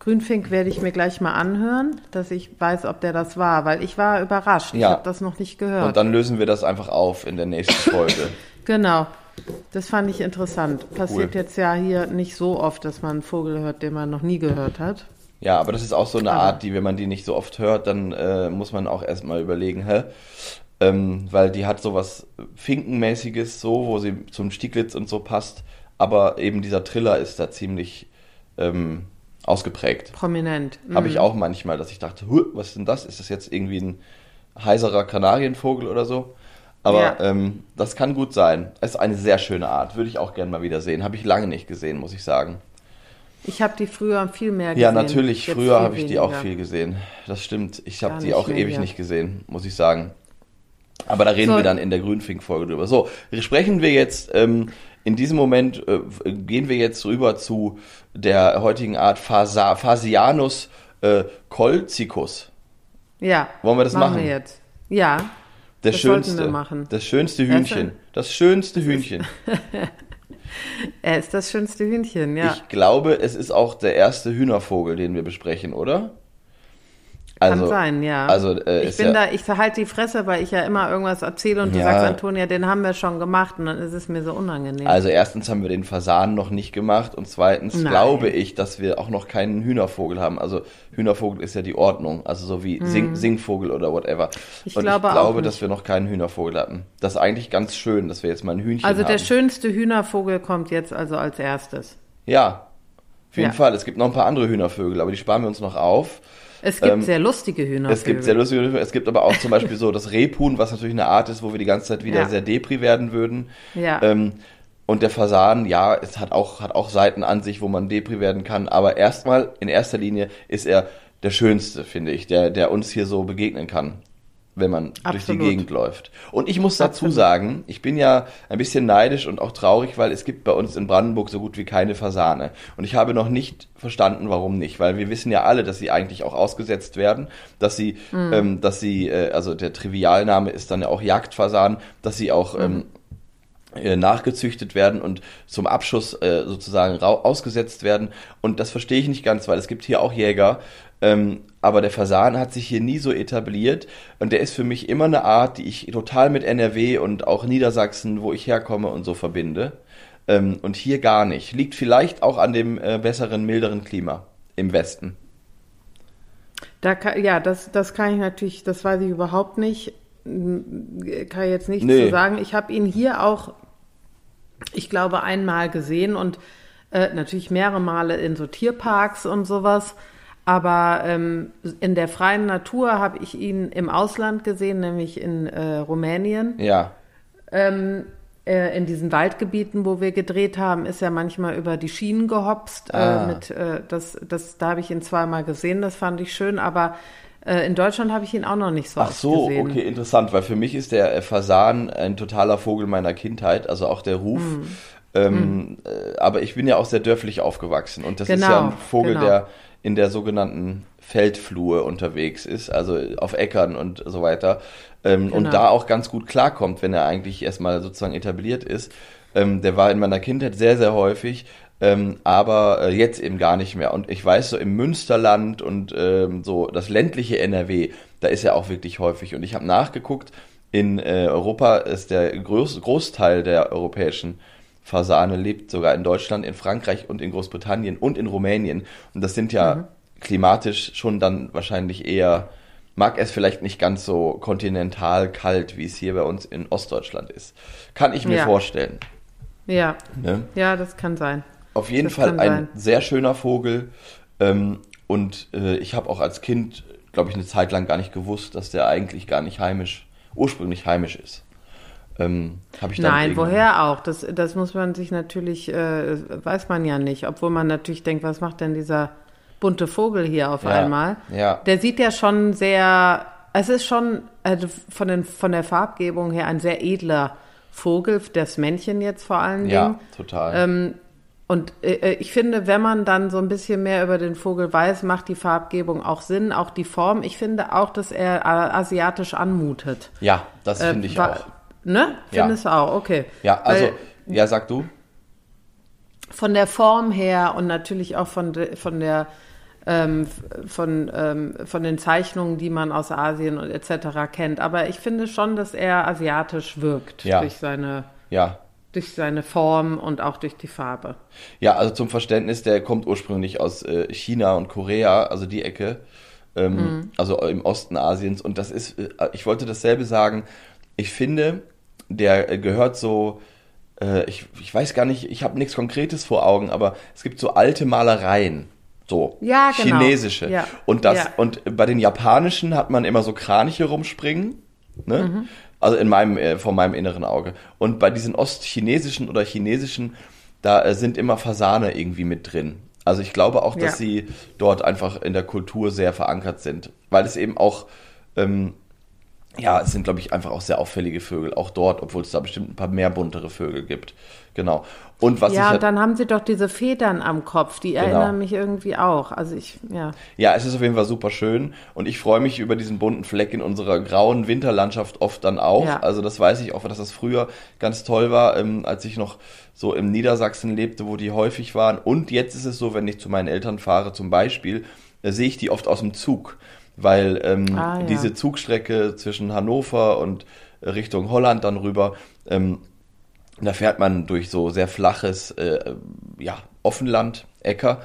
Grünfink werde ich mir gleich mal anhören, dass ich weiß, ob der das war, weil ich war überrascht. Ich Ja. habe das noch nicht gehört. Und dann lösen wir das einfach auf in der nächsten Folge. Genau. Das fand ich interessant. Passiert Cool. jetzt ja hier nicht so oft, dass man einen Vogel hört, den man noch nie gehört hat. ja, aber das ist auch so eine Aber- Art, die, wenn man die nicht so oft hört, dann äh, muss man auch erstmal überlegen, hä? ähm, weil die hat sowas Finkenmäßiges, so, wo sie zum Stieglitz und so passt, aber eben dieser Triller ist da ziemlich ähm, ausgeprägt. Prominent. Habe ich Mhm. auch manchmal, dass ich dachte, "Huh, was ist denn das? Ist das jetzt irgendwie ein heiserer Kanarienvogel oder so? Aber Ja. ähm, das kann gut sein. Es ist eine sehr schöne Art. Würde ich auch gerne mal wieder sehen. Habe ich lange nicht gesehen, muss ich sagen. Ich habe die früher viel mehr gesehen. Ja, natürlich. Jetzt Früher habe ich die auch viel gesehen. Das stimmt. Ich habe die auch mehr ewig hier. nicht gesehen, muss ich sagen. Aber da reden So. wir dann in der Grünfink-Folge drüber. So, sprechen wir jetzt, ähm, in diesem Moment äh, gehen wir jetzt rüber zu der heutigen Art Phasa Phasianus äh, colcicus. Ja. Wollen wir das machen? wir jetzt. Ja. Der Das sollten schönste, wir machen. das schönste Hühnchen. Das schönste Hühnchen. Er ist das schönste Hühnchen, ja. Ich glaube, es ist auch der erste Hühnervogel, den wir besprechen, oder? Kann sein, ja. Also, äh, ich bin ja, da, ich verhalte die Fresse, weil ich ja immer irgendwas erzähle und du Ja. sagst, Antonia, den haben wir schon gemacht und dann ist es mir so unangenehm. Also erstens haben wir den Fasan noch nicht gemacht und zweitens Nein. glaube ich, dass wir auch noch keinen Hühnervogel haben. Also Hühnervogel ist ja die Ordnung, also so wie Sing Singvogel oder whatever. Mhm. Ich und glaube ich auch glaube, dass wir noch keinen Hühnervogel hatten. Das ist eigentlich ganz schön, dass wir jetzt mal ein Hühnchen also haben. der schönste Hühnervogel kommt jetzt also als erstes. ja, auf jeden Ja. Fall. Es gibt noch ein paar andere Hühnervögel, aber die sparen wir uns noch auf. Es gibt Ähm, sehr lustige Hühnervögel. Es gibt sehr lustige Hühnervögel. Es gibt aber auch zum Beispiel so das Rebhuhn, was natürlich eine Art ist, wo wir die ganze Zeit wieder Ja. sehr depri werden würden. Ja. Ähm, und der Fasan, ja, es hat auch, hat auch Seiten an sich, wo man depri werden kann. Aber erstmal, in erster Linie, ist er der schönste, finde ich, der, der uns hier so begegnen kann, wenn man durch die Absolut. Gegend läuft. Und ich muss dazu Absolut. sagen, ich bin ja ein bisschen neidisch und auch traurig, weil es gibt bei uns in Brandenburg so gut wie keine Fasane. Und ich habe noch nicht verstanden, warum nicht, weil wir wissen ja alle, dass sie eigentlich auch ausgesetzt werden, dass sie, Mhm. ähm, dass sie, äh, also der Trivialname ist dann ja auch Jagdfasan, dass sie auch Mhm. ähm, äh, nachgezüchtet werden und zum Abschuss äh, sozusagen ausgesetzt werden. Und das verstehe ich nicht ganz, weil es gibt hier auch Jäger. Ähm, aber der Fasan hat sich hier nie so etabliert und der ist für mich immer eine Art, die ich total mit NRW und auch Niedersachsen, wo ich herkomme und so verbinde. Ähm, und hier gar nicht. Liegt vielleicht auch an dem äh, besseren, milderen Klima im Westen. Da kann, ja, das, das kann ich natürlich, das weiß ich überhaupt nicht. Hm, Kann ich jetzt nichts Nee. zu sagen. Ich habe ihn hier auch, ich glaube, einmal gesehen und äh, natürlich mehrere Male in so Tierparks und sowas. Aber ähm, in der freien Natur habe ich ihn im Ausland gesehen, nämlich in äh, Rumänien. Ja, Ähm, äh, in diesen Waldgebieten, wo wir gedreht haben, ist er manchmal über die Schienen gehopst. Ah. Äh, mit, äh, das, das, da habe ich ihn zweimal gesehen, das fand ich schön, aber äh, in Deutschland habe ich ihn auch noch nicht so Ach so, gesehen. okay, interessant, weil für mich ist der äh, Fasan ein totaler Vogel meiner Kindheit, also auch der Ruf. Hm. Ähm, äh, aber ich bin ja auch sehr dörflich aufgewachsen und das ist Genau, ja ein Vogel, genau. der in der sogenannten Feldflur unterwegs ist, also auf Äckern und so weiter. Ähm, Und Genau. da auch ganz gut klarkommt, wenn er eigentlich erstmal sozusagen etabliert ist. Ähm, der war in meiner Kindheit sehr, sehr häufig. Ähm, aber äh, jetzt eben gar nicht mehr. Und ich weiß, so im Münsterland und ähm, so das ländliche NRW, da ist er auch wirklich häufig. Und ich habe nachgeguckt, in äh, Europa ist der Groß Großteil der europäischen Fasane lebt sogar in Deutschland, in Frankreich und in Großbritannien und in Rumänien. Und das sind ja klimatisch schon dann wahrscheinlich eher, mag es vielleicht nicht ganz so kontinental kalt, wie es hier bei uns in Ostdeutschland ist. Kann ich mir Ja. vorstellen. Ja, Ne? ja, das kann sein. Auf jeden Das Fall ein sein. sehr schöner Vogel. Ähm, und äh, ich habe auch als Kind, glaube ich, eine Zeit lang gar nicht gewusst, dass der eigentlich gar nicht heimisch, ursprünglich heimisch ist. Ähm, Nein, woher auch? Das, das muss man sich natürlich, äh, weiß man ja nicht. Obwohl man natürlich denkt, was macht denn dieser bunte Vogel hier auf Ja, einmal? ja. Der sieht ja schon sehr, es ist schon also von, den, von der Farbgebung her ein sehr edler Vogel, das Männchen jetzt vor allen Dingen. Ja, total. Ähm, und äh, ich finde, wenn man dann so ein bisschen mehr über den Vogel weiß, macht die Farbgebung auch Sinn, auch die Form. Ich finde auch, dass er äh, asiatisch anmutet. ja, das Äh, finde ich wa- auch. Ne? Ja. Findest du auch, okay. Ja, also, Weil ja, sag du. von der Form her und natürlich auch von, de, von der ähm, von, ähm, von den Zeichnungen, die man aus Asien und etc. kennt. Aber ich finde schon, dass er asiatisch wirkt Ja. durch seine Ja. Durch seine Form und auch durch die Farbe. Ja, also zum Verständnis, der kommt ursprünglich aus äh, China und Korea, also die Ecke. ähm, mhm. also im Osten Asiens. Und das ist, äh, ich wollte dasselbe sagen. Ich finde, der gehört so, äh, ich, ich weiß gar nicht, ich habe nichts Konkretes vor Augen, aber es gibt so alte Malereien. So, ja, genau. chinesische. Ja. Und das, Ja. und bei den japanischen hat man immer so Kraniche rumspringen. Ne? Mhm. Also in meinem, äh, vor meinem inneren Auge. Und bei diesen ostchinesischen oder chinesischen, da äh, sind immer Fasane irgendwie mit drin. Also ich glaube auch, dass Ja. sie dort einfach in der Kultur sehr verankert sind. Weil es eben auch, ähm, ja, es sind, glaube ich, einfach auch sehr auffällige Vögel, auch dort, obwohl es da bestimmt ein paar mehr buntere Vögel gibt. Genau. Und was ich ja, halt- und dann haben sie doch diese Federn am Kopf, die erinnern mich irgendwie auch. Also ich, ja. Ja, es ist auf jeden Fall super schön und ich freue mich über diesen bunten Fleck in unserer grauen Winterlandschaft oft dann auch. Ja. Also das weiß ich auch, dass das früher ganz toll war, ähm, als ich noch so im Niedersachsen lebte, wo die häufig waren. Und jetzt ist es so, wenn ich zu meinen Eltern fahre zum Beispiel, äh, sehe ich die oft aus dem Zug, weil ähm, Ah, ja. diese Zugstrecke zwischen Hannover und Richtung Holland dann rüber, ähm, da fährt man durch so sehr flaches, äh, ja, Offenland, Äcker.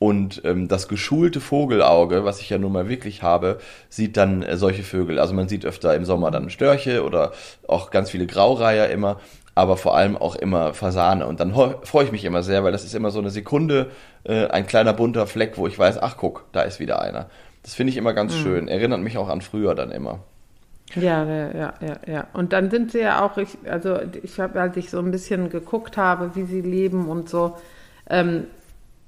Und ähm, das geschulte Vogelauge, was ich ja nun mal wirklich habe, sieht dann äh, solche Vögel. Also man sieht öfter im Sommer dann Störche oder auch ganz viele Graureiher immer, aber vor allem auch immer Fasane. Und dann freue ich mich immer sehr, weil das ist immer so eine Sekunde, äh, ein kleiner bunter Fleck, wo ich weiß, ach guck, da ist wieder einer. Das finde ich immer ganz schön. Erinnert mich auch an früher dann immer. Ja, ja, ja, ja. Und dann sind sie ja auch, ich, also ich habe, als ich so ein bisschen geguckt habe, wie sie leben und so, ähm,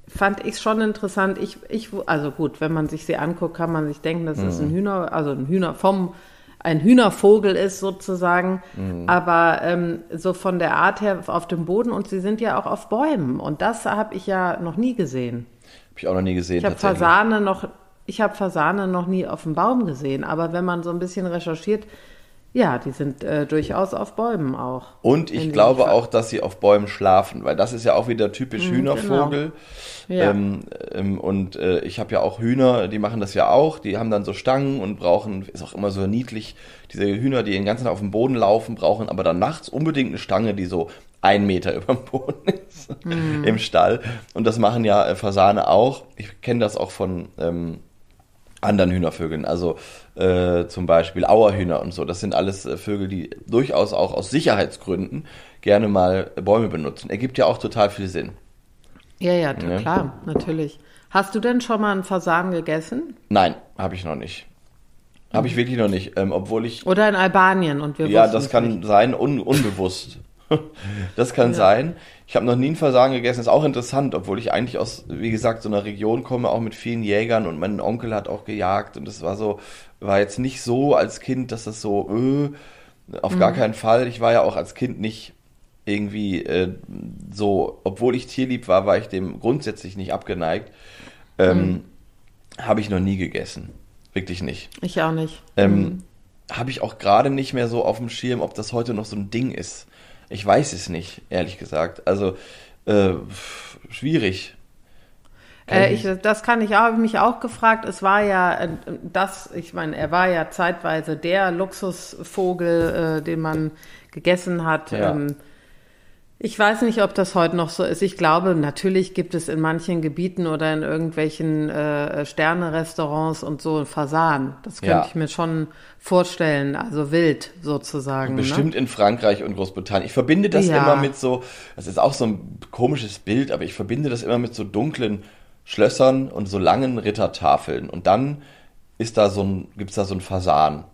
fand ich schon interessant. Ich, ich, also gut, wenn man sich sie anguckt, kann man sich denken, dass es Mhm. ein Hühner, also ein Hühner vom, ein Hühnervogel ist sozusagen, Mhm. aber ähm, so von der Art her auf dem Boden und sie sind ja auch auf Bäumen und das habe ich ja noch nie gesehen. Habe ich auch noch nie gesehen. Ich habe. Fasane noch, ich habe Fasane noch nie auf dem Baum gesehen, aber wenn man so ein bisschen recherchiert, ja, die sind äh, durchaus auf Bäumen auch. Und ich glaube auch, dass sie auf Bäumen schlafen, weil das ist ja auch wieder typisch Hühnervogel. Ja. Ähm, ähm, und äh, ich habe ja auch Hühner, die machen das ja auch. Die haben dann so Stangen und brauchen, ist auch immer so niedlich, diese Hühner, die den ganzen Tag auf dem Boden laufen, brauchen aber dann nachts unbedingt eine Stange, die so ein Meter über dem Boden ist im Stall. Und das machen ja äh, Fasane auch. Ich kenne das auch von ähm, anderen Hühnervögeln, also äh, zum Beispiel Auerhühner und so. Das sind alles äh, Vögel, die durchaus auch aus Sicherheitsgründen gerne mal Bäume benutzen. Ergibt ja auch total viel Sinn. Ja, ja, Ja. klar, natürlich. Hast du denn schon mal einen Fasan gegessen? Nein, habe ich noch nicht. Habe ich wirklich noch nicht, ähm, obwohl ich Oder in Albanien und wir ja, das kann nicht. sein, un unbewusst. das kann sein. Ich habe noch nie einen Fasan gegessen. Ist auch interessant, obwohl ich eigentlich aus, wie gesagt, so einer Region komme, auch mit vielen Jägern und mein Onkel hat auch gejagt und das war so, war jetzt nicht so als Kind, dass das so, äh, auf gar keinen Fall. Ich war ja auch als Kind nicht irgendwie äh, so, obwohl ich tierlieb war, war ich dem grundsätzlich nicht abgeneigt. Ähm, Habe ich noch nie gegessen. Wirklich nicht. Ich auch nicht. Ähm, Habe ich auch gerade nicht mehr so auf dem Schirm, ob das heute noch so ein Ding ist. Ich weiß es nicht, ehrlich gesagt. Also äh, schwierig. Äh, ich ich, das kann ich auch, habe mich auch gefragt. Es war ja äh, das, ich meine, er war ja zeitweise der Luxusvogel, äh, den man gegessen hat. Ja. Ähm, ich weiß nicht, ob das heute noch so ist. Ich glaube, natürlich gibt es in manchen Gebieten oder in irgendwelchen äh, Sterne-Restaurants und so Fasan. Das könnte Ja. ich mir schon vorstellen. Also wild sozusagen. Ne? Bestimmt in Frankreich und Großbritannien. Ich verbinde das Ja. immer mit so, das ist auch so ein komisches Bild, aber ich verbinde das immer mit so dunklen Schlössern und so langen Rittertafeln. Und dann ist da so ein, gibt's da so ein Fasan.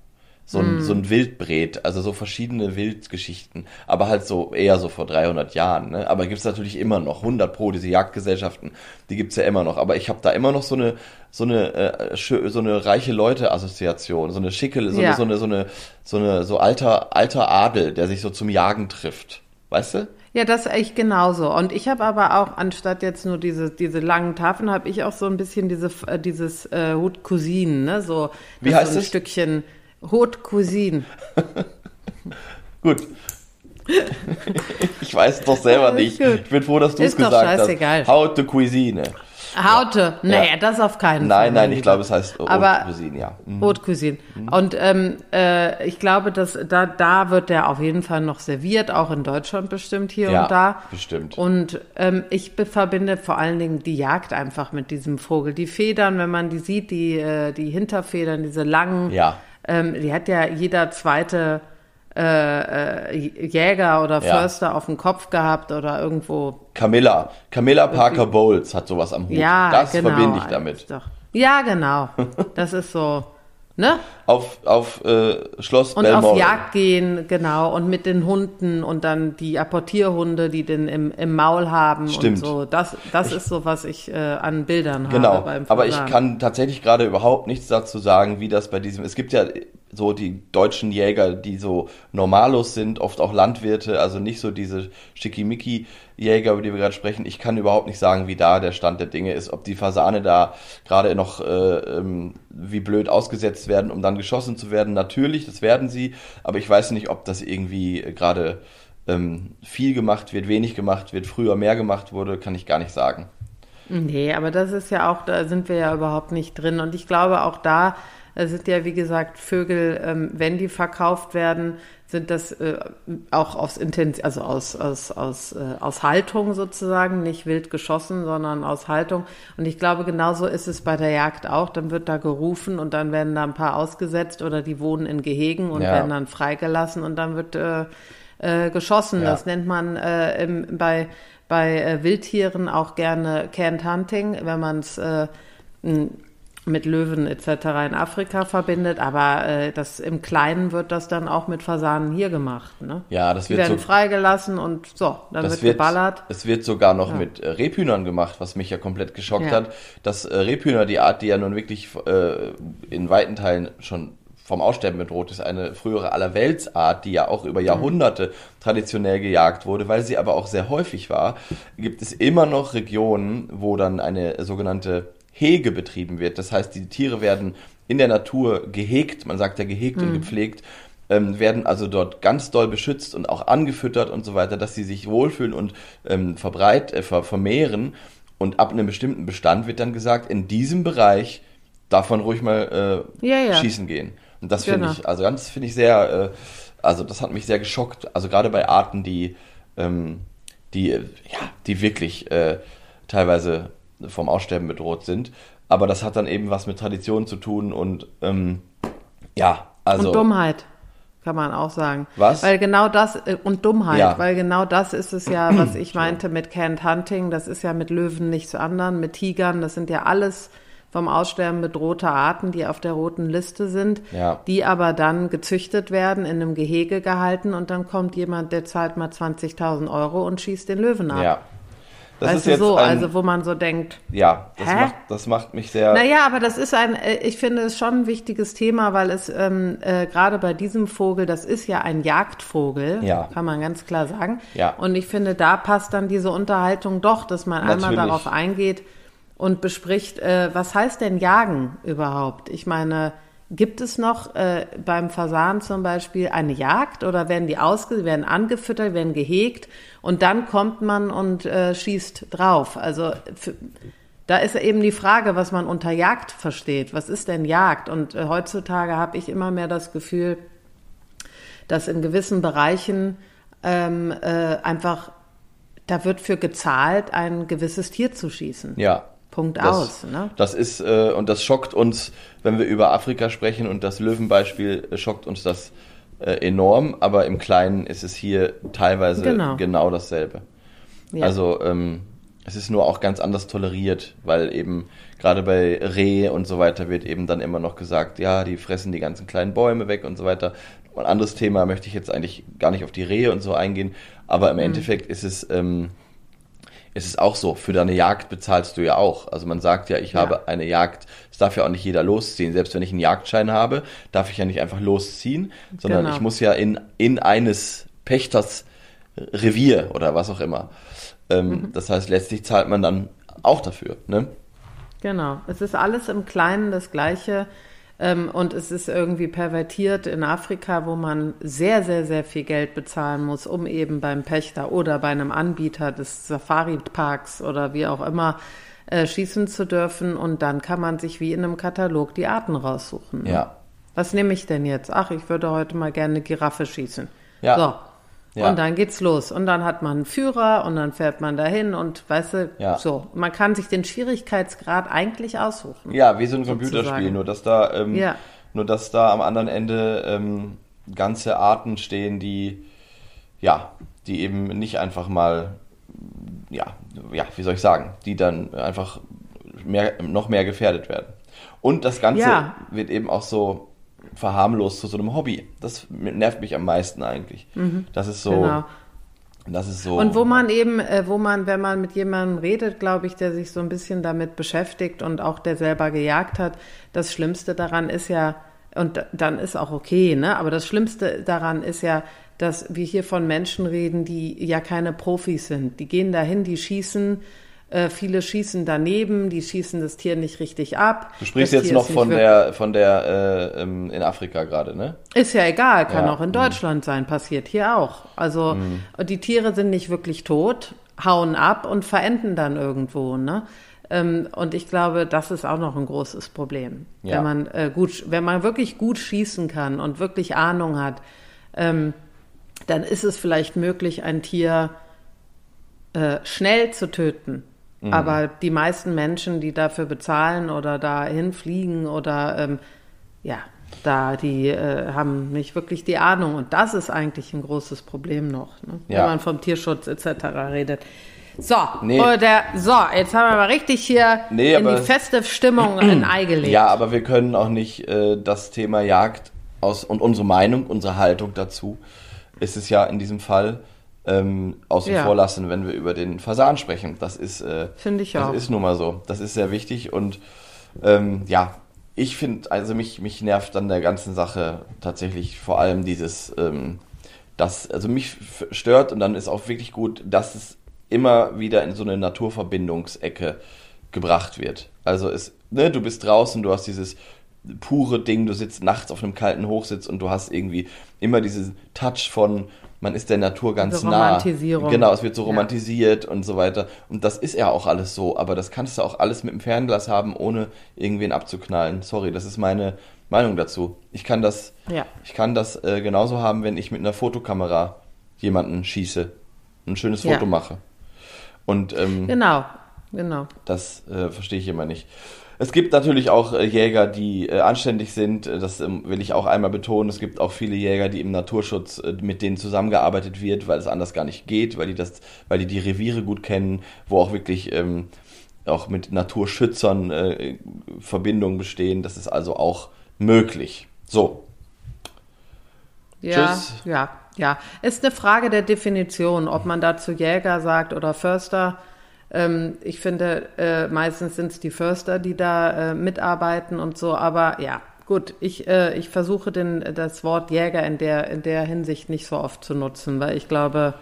So ein, so ein Wildbret, also so verschiedene Wildgeschichten, aber halt so eher so vor 300 Jahren. Ne? Aber gibt's natürlich immer noch 100 pro diese Jagdgesellschaften, die gibt's ja immer noch. Aber ich habe da immer noch so eine so eine äh, so eine reiche Leute Assoziation, so eine schicke, so, Ja. eine, so eine so eine so eine so alter alter Adel, der sich so zum Jagen trifft, weißt du? Ja, das ist echt genauso. Und ich habe aber auch, anstatt jetzt nur diese, diese langen Tafeln, habe ich auch so ein bisschen diese, äh, dieses äh, Haute Cuisine, ne? So, Wie das heißt so ein es? Stückchen Haute Cuisine. Gut. ich weiß es doch selber nicht. Ich bin froh, dass du es Ist doch gesagt scheißegal. hast. Haute Cuisine. Haute, Ja. naja, Ja. das auf keinen Fall. Nein, nein, ich glaube, es heißt Haute Cuisine, ja. Mhm. Haute Cuisine. Und ähm, äh, ich glaube, dass da, da wird der auf jeden Fall noch serviert, auch in Deutschland bestimmt hier Ja, und da. bestimmt. Und ähm, ich verbinde vor allen Dingen die Jagd einfach mit diesem Vogel. Die Federn, wenn man die sieht, die, äh, die Hinterfedern, diese langen, Ja. Ähm, die hat ja jeder zweite äh, äh, Jäger oder Ja. Förster auf dem Kopf gehabt oder irgendwo Camilla. Camilla Parker Bowles hat sowas am Hut. Ja, das genau. verbinde ich damit. Doch. Ja, genau. Das ist so, ne? Auf, auf äh, Schloss Und Balmoral. auf Jagd gehen, genau. Und mit den Hunden und dann die Apportierhunde, die den im, im Maul haben Stimmt. und so. Das, das ist so, was ich äh, an Bildern Genau, habe beim aber ich kann tatsächlich gerade überhaupt nichts dazu sagen, wie das bei diesem. Es gibt ja so die deutschen Jäger, die so normalos sind, oft auch Landwirte, also nicht so diese Schickimicki-Jäger, über die wir gerade sprechen. Ich kann überhaupt nicht sagen, wie da der Stand der Dinge ist, ob die Fasane da gerade noch äh, ähm, wie blöd ausgesetzt werden, um dann geschossen zu werden. Natürlich, das werden sie, aber ich weiß nicht, ob das irgendwie gerade ähm, viel gemacht wird, wenig gemacht wird, früher mehr gemacht wurde, kann ich gar nicht sagen. Nee, aber das ist ja auch, da sind wir ja überhaupt nicht drin. Und ich glaube, auch da äh, sind ja, wie gesagt, Vögel, ähm, wenn die verkauft werden, sind das äh, auch aus Intens also aus, aus, aus, äh, aus Haltung sozusagen, nicht wild geschossen, sondern aus Haltung. Und ich glaube, genauso ist es bei der Jagd auch. Dann wird da gerufen und dann werden da ein paar ausgesetzt oder die wohnen in Gehegen und Ja. werden dann freigelassen und dann wird äh, äh, geschossen. Ja. Das nennt man äh, im, bei, bei äh, Wildtieren auch gerne Canned Hunting, wenn man es äh, mit Löwen etc. in Afrika verbindet. Aber äh, das im Kleinen wird das dann auch mit Fasanen hier gemacht. Ne? Ja, das Die wird werden so freigelassen und so, dann wird, wird, geballert. es wird sogar noch mit äh, Rebhühnern gemacht, was mich ja komplett geschockt Ja. hat. Dass äh, Rebhühner, die Art, die ja nun wirklich äh, in weiten Teilen schon vom Aussterben bedroht ist, eine frühere Allerweltsart, die ja auch über Jahrhunderte traditionell gejagt wurde, weil sie aber auch sehr häufig war, gibt es immer noch Regionen, wo dann eine sogenannte Hege betrieben wird. Das heißt, die Tiere werden in der Natur gehegt, man sagt ja gehegt und gepflegt, ähm, werden also dort ganz doll beschützt und auch angefüttert und so weiter, dass sie sich wohlfühlen und ähm, verbreit, äh, ver vermehren. Und ab einem bestimmten Bestand wird dann gesagt, in diesem Bereich darf man ruhig mal äh, Ja, ja. schießen gehen. Und das finde Genau. ich, also ganz finde ich sehr, äh, also das hat mich sehr geschockt. Also gerade bei Arten, die, ähm, die, äh, ja, die wirklich äh, teilweise vom Aussterben bedroht sind. Aber das hat dann eben was mit Tradition zu tun und ähm, ja, also und Dummheit, kann man auch sagen. Was? Weil genau das, äh, und Dummheit, Ja. weil genau das ist es ja, was ich meinte mit Canned Hunting, das ist ja mit Löwen nicht zu anderen, mit Tigern, das sind ja alles vom Aussterben bedrohte Arten, die auf der roten Liste sind, Ja. die aber dann gezüchtet werden, in einem Gehege gehalten und dann kommt jemand, der zahlt mal 20.000 Euro und schießt den Löwen ab. ja. Das weißt ist jetzt so, ein, also wo man so denkt, ja, das Hä? macht, das macht mich sehr, naja, aber das ist ein, äh, ich finde es schon ein wichtiges Thema, weil es ähm, äh, gerade bei diesem Vogel, das ist ja ein Jagdvogel, Ja. kann man ganz klar sagen. Ja. Und ich finde, da passt dann diese Unterhaltung doch, dass man einmal Natürlich. darauf eingeht und bespricht, äh, was heißt denn Jagen überhaupt? Ich meine, gibt es noch äh, beim Fasan zum Beispiel eine Jagd oder werden die ausge werden angefüttert, werden gehegt und dann kommt man und äh, schießt drauf? Also da ist eben die Frage, was man unter Jagd versteht. Was ist denn Jagd? Und äh, heutzutage habe ich immer mehr das Gefühl, dass in gewissen Bereichen ähm, äh, einfach, da wird für gezahlt, ein gewisses Tier zu schießen. ja. Punkt Das, aus. Ne? das ist, äh, und das schockt uns, wenn wir über Afrika sprechen und das Löwenbeispiel äh, schockt uns das äh, enorm, aber im Kleinen ist es hier teilweise Genau. genau, dasselbe. Ja. Also ähm, es ist nur auch ganz anders toleriert, weil eben gerade bei Reh und so weiter wird eben dann immer noch gesagt, ja, die fressen die ganzen kleinen Bäume weg und so weiter. Ein anderes Thema möchte ich jetzt eigentlich gar nicht auf die Rehe und so eingehen, aber Mhm. im Endeffekt ist es, ähm, ist es auch so, für deine Jagd bezahlst du ja auch. Also man sagt ja, ich Ja. habe eine Jagd, es darf ja auch nicht jeder losziehen. Selbst wenn ich einen Jagdschein habe, darf ich ja nicht einfach losziehen, sondern Genau. ich muss ja in, in eines Pächters Revier oder was auch immer. Ähm, Mhm. Das heißt, letztlich zahlt man dann auch dafür. Ne? Genau. Es ist alles im Kleinen das Gleiche. Ähm, und es ist irgendwie pervertiert in Afrika, wo man sehr, sehr, sehr viel Geld bezahlen muss, um eben beim Pächter oder bei einem Anbieter des Safari-Parks oder wie auch immer äh, schießen zu dürfen. Und dann kann man sich wie in einem Katalog die Arten raussuchen. Ne? Ja. Was nehme ich denn jetzt? Ach, ich würde heute mal gerne eine Giraffe schießen. Ja. So. Ja. Und dann geht's los. Und dann hat man einen Führer und dann fährt man dahin und weißt du, Ja. so. Man kann sich den Schwierigkeitsgrad eigentlich aussuchen. Ja, wie so ein Computerspiel, nur dass da, ähm, Ja. nur dass da am anderen Ende ähm, ganze Arten stehen, die, ja, die eben nicht einfach mal, ja, ja, wie soll ich sagen, die dann einfach mehr, noch mehr gefährdet werden. Und das Ganze Ja. wird eben auch so verharmlost zu so einem Hobby. Das nervt mich am meisten eigentlich. Das ist so, Genau. das ist so. Und wo man eben, äh, wo man, wenn man mit jemandem redet, glaube ich, der sich so ein bisschen damit beschäftigt und auch der selber gejagt hat, das Schlimmste daran ist ja, und da- dann ist auch okay, ne? Aber das Schlimmste daran ist ja, dass wir hier von Menschen reden, die ja keine Profis sind. Die gehen dahin, die schießen, äh, viele schießen daneben, die schießen das Tier nicht richtig ab. du sprichst das jetzt Tier noch von der, von der äh, ähm, in Afrika gerade, ne? Ist ja egal, kann Ja, auch in mhm. Deutschland sein, passiert hier auch. Also die Tiere sind nicht wirklich tot, hauen ab und verenden dann irgendwo, ne? Ähm, und ich glaube, das ist auch noch ein großes Problem. Ja. Wenn man äh, gut, wenn man wirklich gut schießen kann und wirklich Ahnung hat, ähm, dann ist es vielleicht möglich, ein Tier äh, schnell zu töten. Mhm. Aber die meisten Menschen, die dafür bezahlen oder dahin fliegen oder ähm, ja, da die äh, haben nicht wirklich die Ahnung. Und das ist eigentlich ein großes Problem noch, ne? Ja. wenn man vom Tierschutz etc. redet. So, Nee. der, so, jetzt haben wir mal richtig hier Nee, in aber- die feste Stimmung ein Ei gelegt. Ja, aber wir können auch nicht äh, das Thema Jagd aus und unsere Meinung, unsere Haltung dazu ist es ja in diesem Fall ähm, außen Ja. vor lassen, wenn wir über den Fasan sprechen. Das ist, äh, Finde ich das auch. ist nun mal so. Das ist sehr wichtig und ähm, ja, ich finde, also mich, mich nervt an der ganzen Sache tatsächlich vor allem dieses, ähm, das, also mich stört und dann ist auch wirklich gut, dass es immer wieder in so eine Naturverbindungsecke gebracht wird. Also es, ne, du bist draußen, du hast dieses pure Ding, du sitzt nachts auf einem kalten Hochsitz und du hast irgendwie immer diesen Touch von, man ist der Natur ganz Diese nah. Genau, es wird so Ja. romantisiert und so weiter. Und das ist ja auch alles so, aber das kannst du auch alles mit dem Fernglas haben, ohne irgendwen abzuknallen. Sorry, das ist meine Meinung dazu. Ich kann das, Ja. ich kann das äh, genauso haben, wenn ich mit einer Fotokamera jemanden schieße, ein schönes Ja. Foto mache. Und ähm, Genau, genau. das äh, verstehe ich immer nicht. Es gibt natürlich auch äh, Jäger, die äh, anständig sind. Äh, Das ähm, will ich auch einmal betonen. Es gibt auch viele Jäger, die im Naturschutz mit denen zusammengearbeitet wird, weil es anders gar nicht geht, weil die das, weil die die Reviere gut kennen, wo auch wirklich ähm, auch mit Naturschützern äh, Verbindungen bestehen. Das ist also auch möglich. So, Ja, Tschüss. ja, ja. Ist eine Frage der Definition, ob man dazu Jäger sagt oder Förster. Ähm, ich finde, äh, meistens sind es die Förster, die da äh, mitarbeiten und so. Aber ja, gut, ich, äh, ich versuche den, das Wort Jäger in der, in der Hinsicht nicht so oft zu nutzen, weil ich glaube,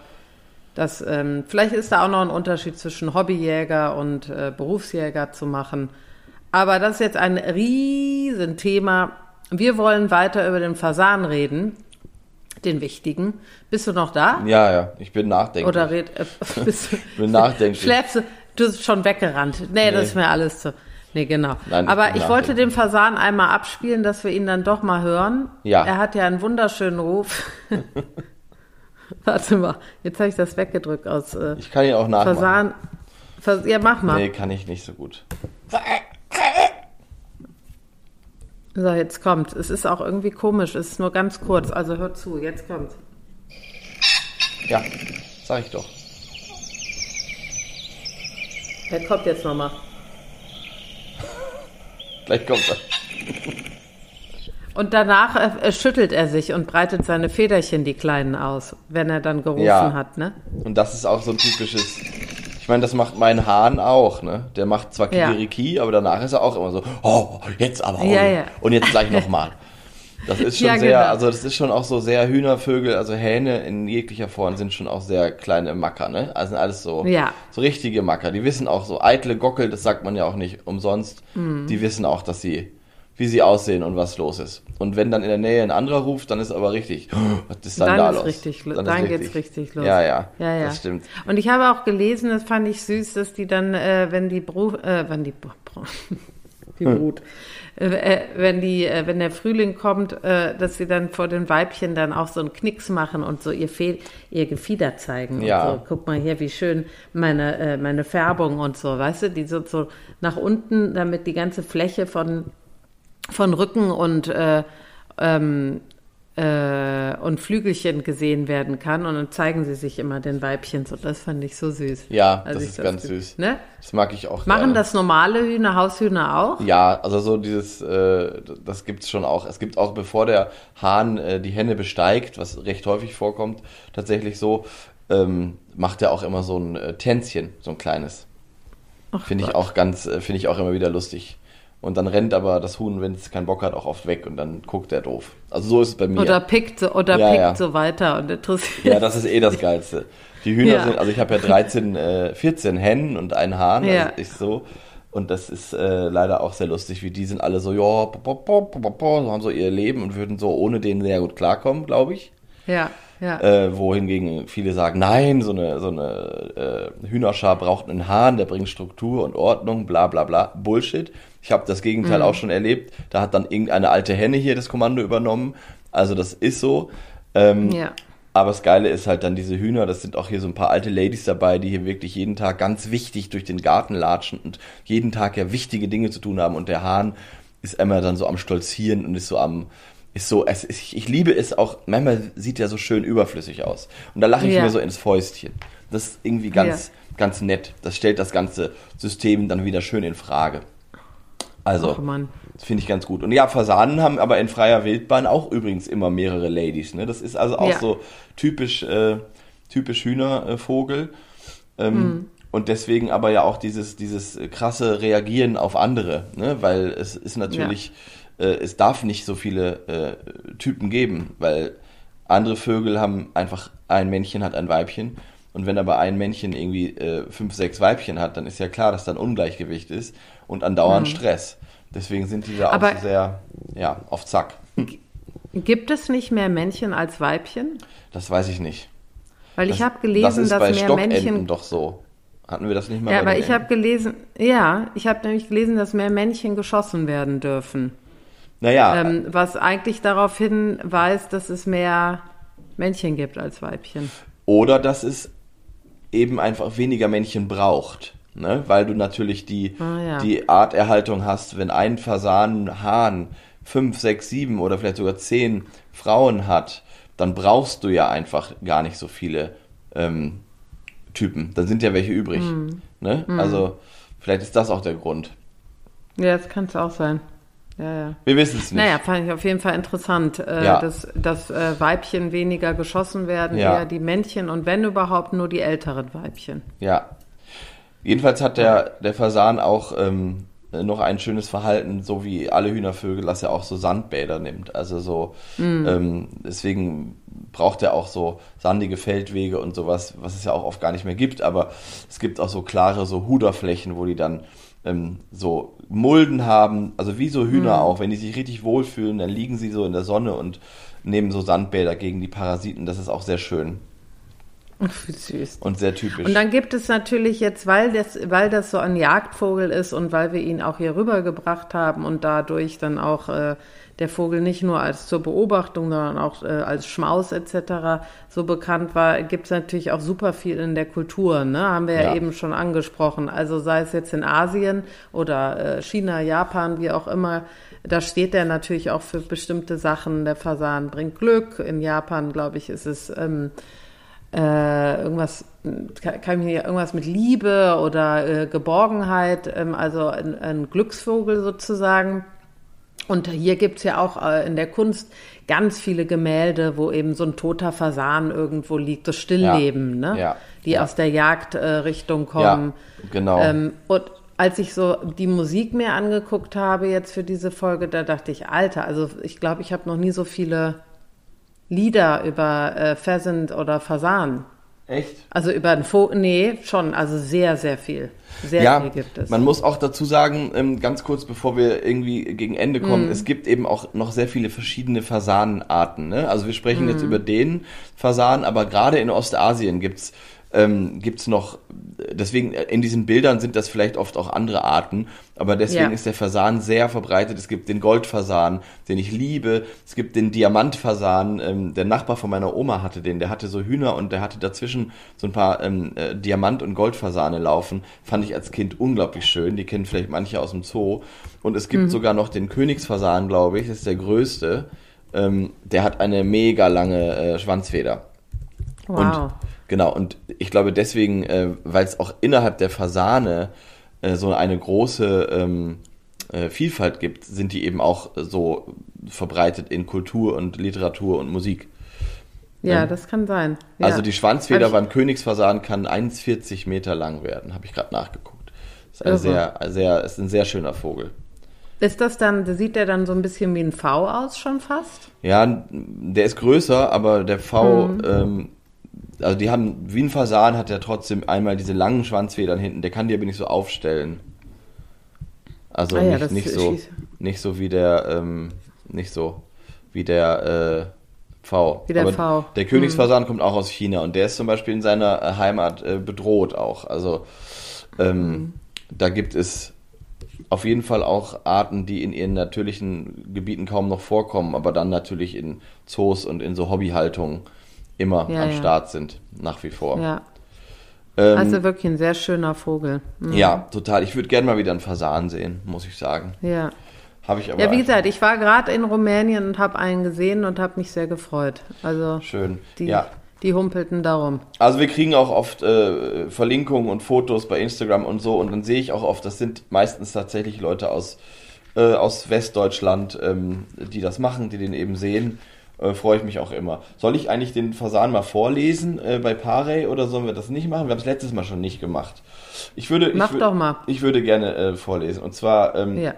dass ähm, vielleicht ist da auch noch ein Unterschied zwischen Hobbyjäger und äh, Berufsjäger zu machen. Aber das ist jetzt ein Riesenthema. Wir wollen weiter über den Fasan reden, den wichtigen. Bist du noch da? ja, ja, ich bin nachdenklich. Oder red, äh, bist du, bin nachdenklich. Schläfst du? Du bist schon weggerannt. Nee, das Nee. ist mir alles zu. Nee, genau. Nein, Aber ich wollte den Fasan einmal abspielen, dass wir ihn dann doch mal hören. Ja. Er hat ja einen wunderschönen Ruf. Warte mal, jetzt habe ich das weggedrückt aus äh, Ich kann ihn auch nachmachen. Fasan. Fas ja, mach mal. Nee, kann ich nicht so gut. So, jetzt kommt. Es ist auch irgendwie komisch. Es ist nur ganz kurz. Also hört zu, jetzt kommt. Ja, sag ich doch. Er kommt jetzt nochmal. Gleich kommt er. Und danach äh, äh, schüttelt er sich und breitet seine Federchen, die kleinen, aus, wenn er dann gerufen Ja. hat, ne? Und das ist auch so ein typisches. Ich meine, das macht mein Hahn auch, ne? Der macht zwar Ja. Kikiriki, aber danach ist er auch immer so, oh, jetzt aber auch. Ja, ja. Und jetzt gleich nochmal. Das ist schon Ja, sehr, genau. also das ist schon auch so sehr Hühnervögel, also Hähne in jeglicher Form sind schon auch sehr kleine Macker, ne? Also sind alles so, Ja. so richtige Macker. Die wissen auch so eitle Gockel, das sagt man ja auch nicht umsonst. Mhm. Die wissen auch, dass sie, wie sie aussehen und was los ist. Und wenn dann in der Nähe ein anderer ruft, dann ist aber richtig, was ist dann, Dann da ist los? richtig, Dann dann, ist geht's richtig los. Ja, ja, ja, ja. das stimmt. Und ich habe auch gelesen, das fand ich süß, dass die dann, äh, wenn die Brut, äh, wenn die, die Hm. Brut, äh, äh, wenn die, äh, wenn der Frühling kommt, äh, dass sie dann vor den Weibchen dann auch so einen Knicks machen und so ihr Fehl, ihr Gefieder zeigen. Ja. Und so, guck mal hier, wie schön meine, äh, meine Färbung und so, weißt du, die so, so nach unten, damit die ganze Fläche von, von Rücken und, äh, ähm, äh, und Flügelchen gesehen werden kann. Und dann zeigen sie sich immer den Weibchen. So, das fand ich so süß. Ja, das ist ganz ge- süß. Ne? Das mag ich auch Machen gerne. das normale Hühner, Haushühner auch? Ja, also so dieses, äh, das gibt's schon auch. Es gibt auch, bevor der Hahn äh, die Henne besteigt, was recht häufig vorkommt, tatsächlich so, ähm, macht er auch immer so ein äh, Tänzchen, so ein kleines. Finde ich auch ganz, äh, finde ich auch immer wieder lustig. Und dann rennt aber das Huhn, wenn es keinen Bock hat, auch oft weg und dann guckt er doof. Also so ist es bei mir. Oder pickt so, oder Ja, pickt ja. so weiter und interessiert. Ja, das ist eh das Geilste. Die Hühner Ja. sind, also ich habe ja 13, äh, 14 Hennen und einen Hahn, Ja. also ich so. Und das ist äh, leider auch sehr lustig, wie die sind alle so, ja, haben so ihr Leben und würden so ohne den sehr gut klarkommen, glaube ich. ja, ja. Äh, wohingegen viele sagen, nein, so eine, so eine äh, Hühnerschar braucht einen Hahn, der bringt Struktur und Ordnung, bla bla bla. Bullshit. Ich habe das Gegenteil auch schon erlebt. Da hat dann irgendeine alte Henne hier das Kommando übernommen. Also das ist so. Ähm, ja. aber das Geile ist halt dann diese Hühner, das sind auch hier so ein paar alte Ladies dabei, die hier wirklich jeden Tag ganz wichtig durch den Garten latschen und jeden Tag ja wichtige Dinge zu tun haben. Und der Hahn ist immer dann so am Stolzieren und ist so am, ist so, es, ist, ich liebe es auch, manchmal sieht er so schön überflüssig aus. Und da lache ich Ja. mir so ins Fäustchen. Das ist irgendwie ganz, ganz nett. Das stellt das ganze System dann wieder schön in Frage. Also, finde ich ganz gut. Und ja, Fasanen haben aber in freier Wildbahn auch übrigens immer mehrere Ladies. Ne? Das ist also auch Ja. so typisch, äh, typisch Hühnervogel. Ähm, Hm. Und deswegen aber ja auch dieses, dieses krasse Reagieren auf andere. Ne? Weil es ist natürlich, äh, es darf nicht so viele äh, Typen geben, weil andere Vögel haben einfach ein Männchen hat ein Weibchen. Und wenn aber ein Männchen irgendwie äh, fünf, sechs Weibchen hat, dann ist ja klar, dass da ein Ungleichgewicht ist und andauernd Stress. Deswegen sind die da Aber- auch sehr ja, auf Zack. Gibt es nicht mehr Männchen als Weibchen? Das weiß ich nicht. Weil Das, ich habe gelesen, das ist dass bei mehr Stockenten Männchen. doch so. Hatten wir das nicht mal Ja, aber ich habe gelesen, ja, ich habe nämlich gelesen, dass mehr Männchen geschossen werden dürfen. Naja, Ähm, was eigentlich darauf hinweist, dass es mehr Männchen gibt als Weibchen. Oder dass es eben einfach weniger Männchen braucht. Ne? Weil du natürlich die, Ah, ja. die Arterhaltung hast, wenn ein Fasanenhahn fünf, sechs, sieben oder vielleicht sogar zehn Frauen hat, dann brauchst du ja einfach gar nicht so viele ähm, Typen. Dann sind ja welche übrig. Hm. Ne? Also vielleicht ist das auch der Grund. Ja, das kann es auch sein. Ja, ja. Wir wissen es nicht. Naja, fand ich auf jeden Fall interessant, äh, Ja. dass, dass äh, Weibchen weniger geschossen werden, Ja. eher die Männchen und wenn überhaupt nur die älteren Weibchen. Ja. Jedenfalls hat der, der Fasan auch ähm, noch ein schönes Verhalten, so wie alle Hühnervögel, dass er auch so Sandbäder nimmt. Also so, ähm, deswegen braucht er auch so sandige Feldwege und sowas, was es ja auch oft gar nicht mehr gibt. Aber es gibt auch so klare so Huderflächen, wo die dann ähm, so Mulden haben, also wie so Hühner auch. Wenn die sich richtig wohlfühlen, dann liegen sie so in der Sonne und nehmen so Sandbäder gegen die Parasiten. Das ist auch sehr schön süß. und sehr typisch. Und dann gibt es natürlich jetzt, weil das, weil das so ein Jagdvogel ist und weil wir ihn auch hier rübergebracht haben und dadurch dann auch äh, der Vogel nicht nur als zur Beobachtung, sondern auch äh, als Schmaus etc. so bekannt war, gibt es natürlich auch super viel in der Kultur, ne? Haben wir ja, Ja. eben schon angesprochen. Also sei es jetzt in Asien oder äh, China, Japan, wie auch immer, da steht er natürlich auch für bestimmte Sachen. Der Fasan bringt Glück. In Japan, glaube ich, ist es ähm, äh, irgendwas, kann, kann ich mir irgendwas mit Liebe oder äh, Geborgenheit, ähm, also ein, ein Glücksvogel sozusagen. Und hier gibt's ja auch äh, in der Kunst ganz viele Gemälde, wo eben so ein toter Fasan irgendwo liegt, das Stillleben, Ja, ne? ja, die ja. aus der Jagdrichtung äh, kommen. genau. Ähm, und als ich so die Musik mir angeguckt habe jetzt für diese Folge, da dachte ich, Alter, also ich glaube, ich habe noch nie so viele Lieder über äh, Pheasant oder Fasan Echt? Also über einen Vogel, nee, schon, also sehr, sehr viel. Sehr ja, viel gibt es. man muss auch dazu sagen, ähm, ganz kurz bevor wir irgendwie gegen Ende kommen, es gibt eben auch noch sehr viele verschiedene Fasanenarten. Ne? Also wir sprechen jetzt über den Fasan, aber gerade in Ostasien gibt's ähm, gibt's noch, deswegen äh, in diesen Bildern sind das vielleicht oft auch andere Arten, aber deswegen Ja. ist der Fasan sehr verbreitet. Es gibt den Goldfasan, den ich liebe. Es gibt den Diamantfasan. Ähm, der Nachbar von meiner Oma hatte den. Der hatte so Hühner und der hatte dazwischen so ein paar ähm, äh, Diamant- und Goldfasane laufen. Fand ich als Kind unglaublich schön. Die kennen vielleicht manche aus dem Zoo. Und es gibt sogar noch den Königsfasan, glaube ich. Das ist der größte. Ähm, der hat eine mega lange äh, Schwanzfeder. wow. Und genau, und ich glaube deswegen, äh, weil es auch innerhalb der Fasane äh, so eine große ähm, äh, Vielfalt gibt, sind die eben auch so verbreitet in Kultur und Literatur und Musik. ja, ähm, das kann sein. Ja. Also die Schwanzfeder beim Königsfasan kann 1,40 Meter lang werden, habe ich gerade nachgeguckt. Ist, Irre. sehr, sehr, ist ein sehr schöner Vogel. Ist das dann, sieht der dann so ein bisschen wie ein V aus schon fast? Ja, der ist größer, aber der V, Mhm. ähm, also die haben, wie ein Fasan hat er trotzdem einmal diese langen Schwanzfedern hinten, der kann die aber nicht so aufstellen. Also Ah ja, nicht, das nicht so, nicht so wie der, ähm, nicht so wie der äh, V. Wie der aber V. Mhm. Der Königsfasan kommt auch aus China und der ist zum Beispiel in seiner äh, Heimat äh, bedroht auch. Also ähm, Mhm. da gibt es auf jeden Fall auch Arten, die in ihren natürlichen Gebieten kaum noch vorkommen, aber dann natürlich in Zoos und in so Hobbyhaltungen immer Ja, am ja. Start sind, nach wie vor. Ja. ähm, Also wirklich ein sehr schöner Vogel. Mhm. ja total. Ich würde gerne mal wieder einen Fasan sehen, muss ich sagen. Ja. Habe ich aber Ja, wie gesagt, ich war gerade in Rumänien und habe einen gesehen und habe mich sehr gefreut. Also schön. die, ja. die humpelten darum. Also wir kriegen auch oft äh, Verlinkungen und Fotos bei Instagram und so und dann sehe ich auch oft, das sind meistens tatsächlich Leute aus, äh, aus Westdeutschland, ähm, die das machen, die den eben sehen. Äh, Freue ich mich auch immer. Soll ich eigentlich den Fasan mal vorlesen äh, bei Parey oder sollen wir das nicht machen? Wir haben es letztes Mal schon nicht gemacht. Ich würde, ich Mach wür- doch mal. Ich würde gerne äh, vorlesen. Und zwar ähm, Ja.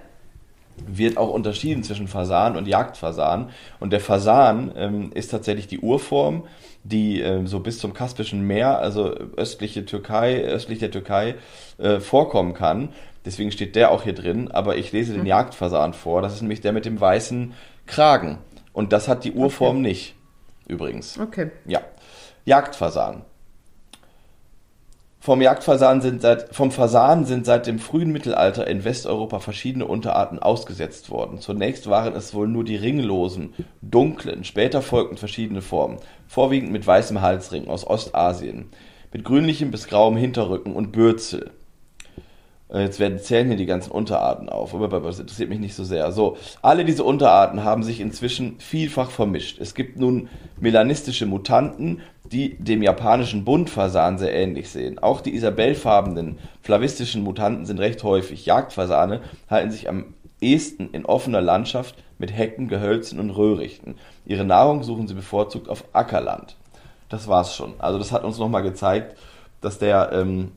wird auch unterschieden zwischen Fasan und Jagdfasan. Und der Fasan ähm, ist tatsächlich die Urform, die ähm, so bis zum Kaspischen Meer, also östliche Türkei, östlich der Türkei, äh, vorkommen kann. Deswegen steht der auch hier drin. Aber ich lese den Jagdfasan vor. Das ist nämlich der mit dem weißen Kragen. Und das hat die Urform nicht, übrigens. Okay. Ja. Jagdfasan. Vom Jagdfasan sind seit, vom Fasan sind seit dem frühen Mittelalter in Westeuropa verschiedene Unterarten ausgesetzt worden. Zunächst waren es wohl nur die ringlosen, dunklen, später folgten verschiedene Formen, vorwiegend mit weißem Halsring aus Ostasien, mit grünlichem bis grauem Hinterrücken und Bürzel. Äh, Jetzt werden zählen hier die ganzen Unterarten auf, aber das interessiert mich nicht so sehr. So, alle diese Unterarten haben sich inzwischen vielfach vermischt. Es gibt nun melanistische Mutanten, die dem japanischen Buntfasan sehr ähnlich sehen. Auch die isabellfarbenen flavistischen Mutanten sind recht häufig. Jagdfasane halten sich am ehesten in offener Landschaft mit Hecken, Gehölzen und Röhrichten. Ihre Nahrung suchen sie bevorzugt auf Ackerland. Das war's schon. Also das hat uns nochmal gezeigt, dass der ähm,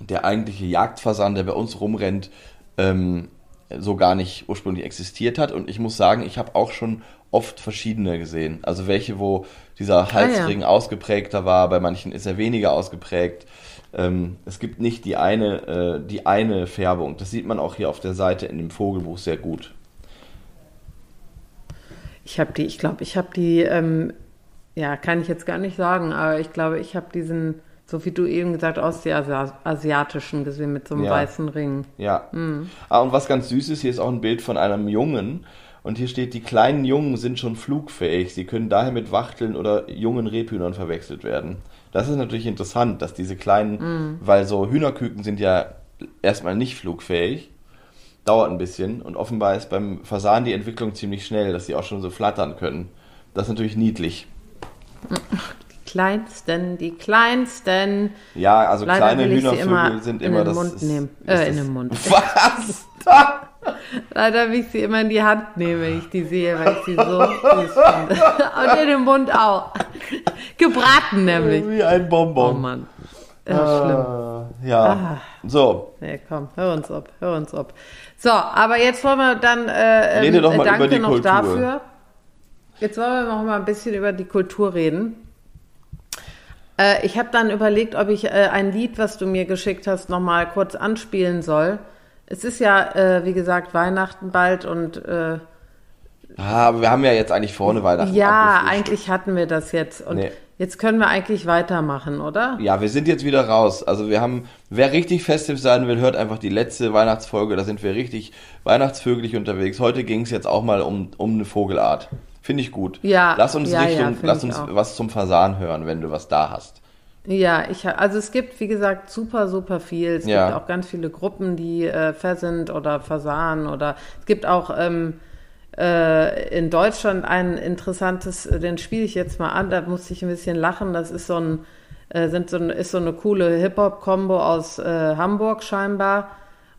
der eigentliche Jagdfasan, der bei uns rumrennt, ähm, so gar nicht ursprünglich existiert hat. Und ich muss sagen, ich habe auch schon oft verschiedene gesehen. Also welche, wo dieser Halsring ausgeprägter war, bei manchen ist er weniger ausgeprägt. Ähm, es gibt nicht die eine, äh, die eine Färbung. Das sieht man auch hier auf der Seite in dem Vogelbuch sehr gut. Ich habe die, ich glaube, ich habe die, ähm, ja, kann ich jetzt gar nicht sagen, aber ich glaube, ich habe diesen, so wie du eben gesagt hast, die Asi- asiatischen gesehen mit so einem Ja. weißen Ring. Ja. Ah, und was ganz süß ist, hier ist auch ein Bild von einem Jungen. Und hier steht, die kleinen Jungen sind schon flugfähig. Sie können daher mit Wachteln oder jungen Rebhühnern verwechselt werden. Das ist natürlich interessant, dass diese kleinen, weil so Hühnerküken sind ja erstmal nicht flugfähig. Dauert ein bisschen. Und offenbar ist beim Fasan die Entwicklung ziemlich schnell, dass sie auch schon so flattern können. Das ist natürlich niedlich. Kleinsten, die kleinsten. Ja, also Leider kleine Hühnervögel immer sind in immer den das. Mund ist, nehmen. ist Äh, in den Mund. Was? Leider will ich sie immer in die Hand nehmen, wenn ich die sehe, weil ich sie so süß finde. Und in den Mund auch. Gebraten nämlich. Wie ein Oh Bonbon. Mann. Ja, schlimm. Äh, ja. Ah. So, Nee, komm, hör uns ab, hör uns ab. So, aber jetzt wollen wir dann, äh, Rede ähm, doch mal danke über die noch Kultur. dafür. Jetzt wollen wir noch mal ein bisschen über die Kultur reden. Äh, ich habe dann überlegt, ob ich äh, ein Lied, was du mir geschickt hast, nochmal kurz anspielen soll. Es ist ja, äh, wie gesagt, Weihnachten bald und äh, Ah, aber wir haben ja jetzt eigentlich vorne Weihnachten. ja, eigentlich hatten wir das jetzt. Und Nee. jetzt können wir eigentlich weitermachen, oder? Ja, wir sind jetzt wieder raus. Also wir haben, wer richtig festiv sein will, hört einfach die letzte Weihnachtsfolge. Da sind wir richtig weihnachtsvögelig unterwegs. Heute ging es jetzt auch mal um, um eine Vogelart. Finde ich gut. Ja, Lass uns ja, ja, Richtung, finde lass uns auch. was zum Fasan hören, wenn du was da hast. Ja, ich also es gibt wie gesagt super super viel. Es Ja. gibt auch ganz viele Gruppen, die äh, Pheasant oder Fasan oder es gibt auch ähm, äh, in Deutschland ein interessantes, äh, den spiele ich jetzt mal an. Da musste ich ein bisschen lachen. Das ist so ein äh, sind so ein, ist so eine coole Hip Hop Combo aus äh, Hamburg scheinbar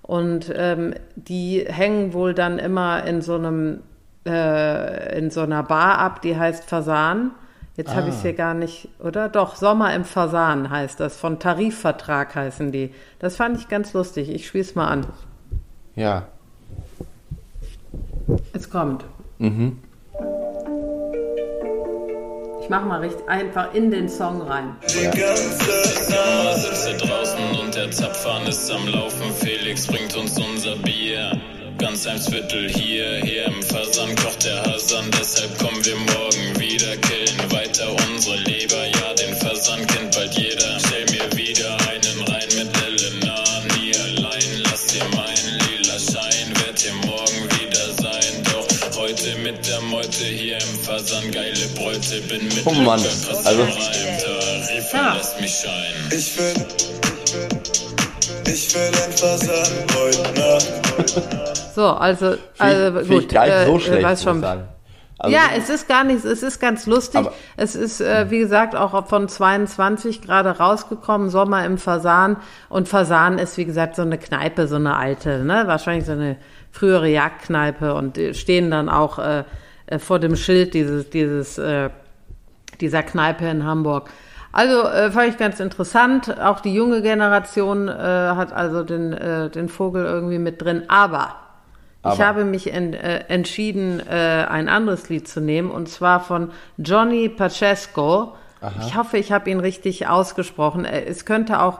und ähm, die hängen wohl dann immer in so einem äh, in so einer Bar ab, die heißt Fasan. Jetzt habe ich es hier gar nicht, oder? Doch, Sommer im Fasan heißt das. Von Tarifvertrag heißen die. Das fand ich ganz lustig. Ich spiele es mal an. Ja. Es kommt. Mhm. Ich mache mal richtig einfach in den Song rein. Mama sitzt draußen und der Zapfhahn ist am Laufen. Felix bringt uns unser Bier. Ganz Viertel hier, hier im Fasan kocht der Hasan. Deshalb kommen wir morgen wieder, killen weiter unsere Leber. Ja, den Fasan kennt bald jeder. Stell mir wieder einen rein mit Elena. Nie allein, lass dir mein lila Schein. Werd hier morgen wieder sein. Doch heute mit der Meute hier im Fasan. Geile Bräute, bin mit Oh Mann, Lücke, also- Tarif, Ja. lass mich scheinen. Ich will, ich will ein Fasan heute Nacht. So, also, also find gut. nicht so äh, schlecht, weiß schon. Also, ja, es ist gar nichts, es ist ganz lustig. Aber- es ist, äh, wie gesagt, auch von 22 gerade rausgekommen, Sommer im Fasan. Und Fasan ist, wie gesagt, so eine Kneipe, so eine alte, ne? Wahrscheinlich so eine frühere Jagdkneipe und stehen dann auch äh, äh, vor dem Schild dieses, dieses, äh, dieser Kneipe in Hamburg. Also äh, fand ich ganz interessant. Auch die junge Generation äh, hat also den, äh, den Vogel irgendwie mit drin. Aber, ich Aber. habe mich en, äh, entschieden, äh, ein anderes Lied zu nehmen, und zwar von Johnny Pacheco. Ich hoffe, ich habe ihn richtig ausgesprochen. Äh, Es könnte auch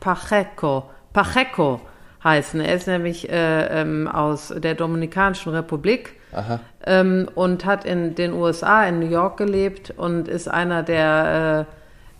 Pacheco, Pacheco heißen. Er ist nämlich äh, ähm, aus der Dominikanischen Republik ähm, und hat in den USA, in New York gelebt und ist einer der,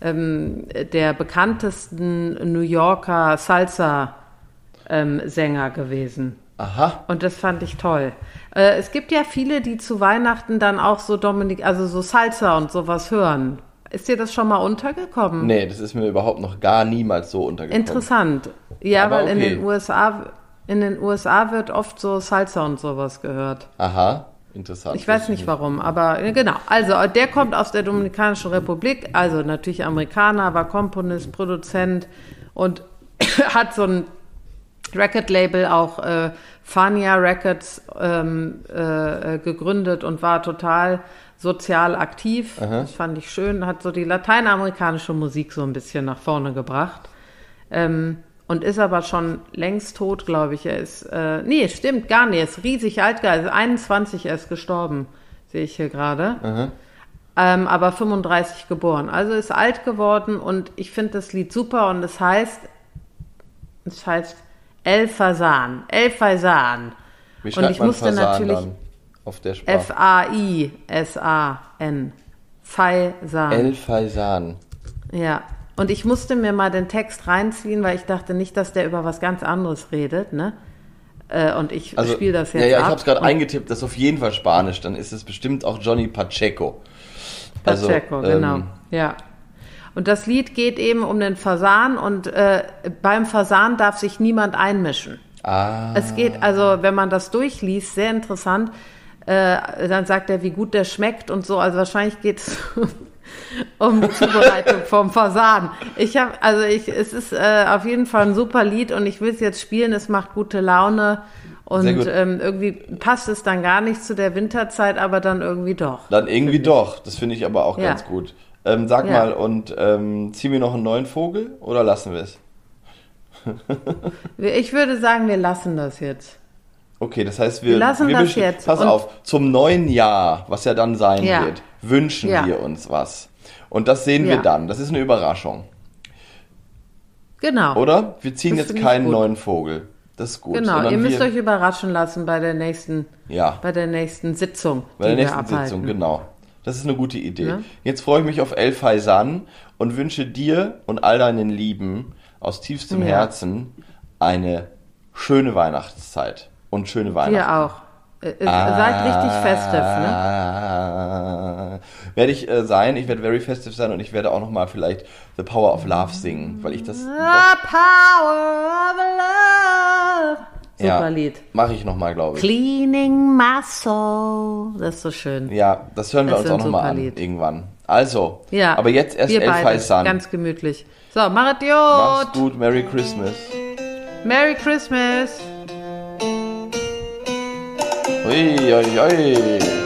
äh, ähm, der bekanntesten New Yorker Salsa-Sänger gewesen. Aha. Und das fand ich toll. Äh, es gibt ja viele, die zu Weihnachten dann auch so Dominik, also so Salsa und sowas hören. Ist dir das schon mal untergekommen? Nee, das ist mir überhaupt noch gar niemals so untergekommen. Interessant. Ja, Aber weil in okay. den USA, in den USA wird oft so Salsa und sowas gehört. Aha, interessant. Ich weiß nicht warum, aber äh, genau. Also äh, der kommt aus der Dominikanischen Republik, also natürlich Amerikaner, war Komponist, Produzent und hat so ein Record-Label auch äh, Fania Records ähm, äh, äh, gegründet und war total sozial aktiv. Das fand ich schön. Hat so die lateinamerikanische Musik so ein bisschen nach vorne gebracht. Ähm, und ist aber schon längst tot, glaube ich. Er ist, äh, nee, stimmt gar nicht. Er ist riesig alt, er ist 21 erst gestorben, sehe ich hier gerade. Ähm, aber 35 geboren. Also ist alt geworden und ich finde das Lied super und es heißt, es heißt El Fasan. El Fasan. Wie Und ich musste Fasan natürlich auf der Sprache? F-A-I-S-A-N. Faisan. El Faisan. Ja. Und ich musste mir mal den Text reinziehen, weil ich dachte nicht, dass der über was ganz anderes redet, ne? Äh, und ich Also, spiele das jetzt ja, ja, ich ab. habe es gerade eingetippt, das ist auf jeden Fall Spanisch, dann ist es bestimmt auch Johnny Pacheco. Also, Pacheco, ähm, genau. Ja. Und das Lied geht eben um den Fasan und äh, beim Fasan darf sich niemand einmischen. Ah, Es geht also, wenn man das durchliest, sehr interessant. Äh, dann sagt er, wie gut der schmeckt und so. Also wahrscheinlich geht es um die Zubereitung vom Fasan. Ich habe, also ich, es ist äh, auf jeden Fall ein super Lied und ich will es jetzt spielen. Es macht gute Laune und ähm, irgendwie passt es dann gar nicht zu der Winterzeit, aber dann irgendwie doch. dann irgendwie doch. Das finde ich aber auch Ja. ganz gut. Ähm, sag Ja. mal, und ähm, ziehen wir noch einen neuen Vogel oder lassen wir es? Ich würde sagen, wir lassen das jetzt. Okay, das heißt, wir, Wir lassen das besch- jetzt. Pass Und- auf, zum neuen Jahr, was ja dann sein Ja. wird, wünschen Ja. wir uns was. Und das sehen wir dann. Das ist eine Überraschung. Genau. Oder? Wir ziehen Das jetzt keinen neuen Vogel. Das ist gut. Genau, ihr müsst wir, euch überraschen lassen bei der nächsten, Ja. bei der nächsten Sitzung, Bei der nächsten wir. Sitzung, genau. Das ist eine gute Idee. Ja. Jetzt freue ich mich auf El Faisan und wünsche dir und all deinen Lieben aus tiefstem Ja. Herzen eine schöne Weihnachtszeit und schöne Weihnachten. Ihr auch. Äh, äh, Seid richtig festiv, ne? Ah, Werde ich äh, sein, ich werde very festive sein und ich werde auch nochmal vielleicht The Power of Love singen, weil ich das The power of love. Super ja, Lied. mache ich nochmal, glaube ich. Cleaning soul. Das ist so schön. Ja, das hören wir Das uns auch nochmal an, Lied. irgendwann. Also, Ja. aber jetzt erst wir El beide. Faisan. Ganz gemütlich. So, machet Mach's gut. gut, Merry Christmas. Merry Christmas. Ui, ui, ui.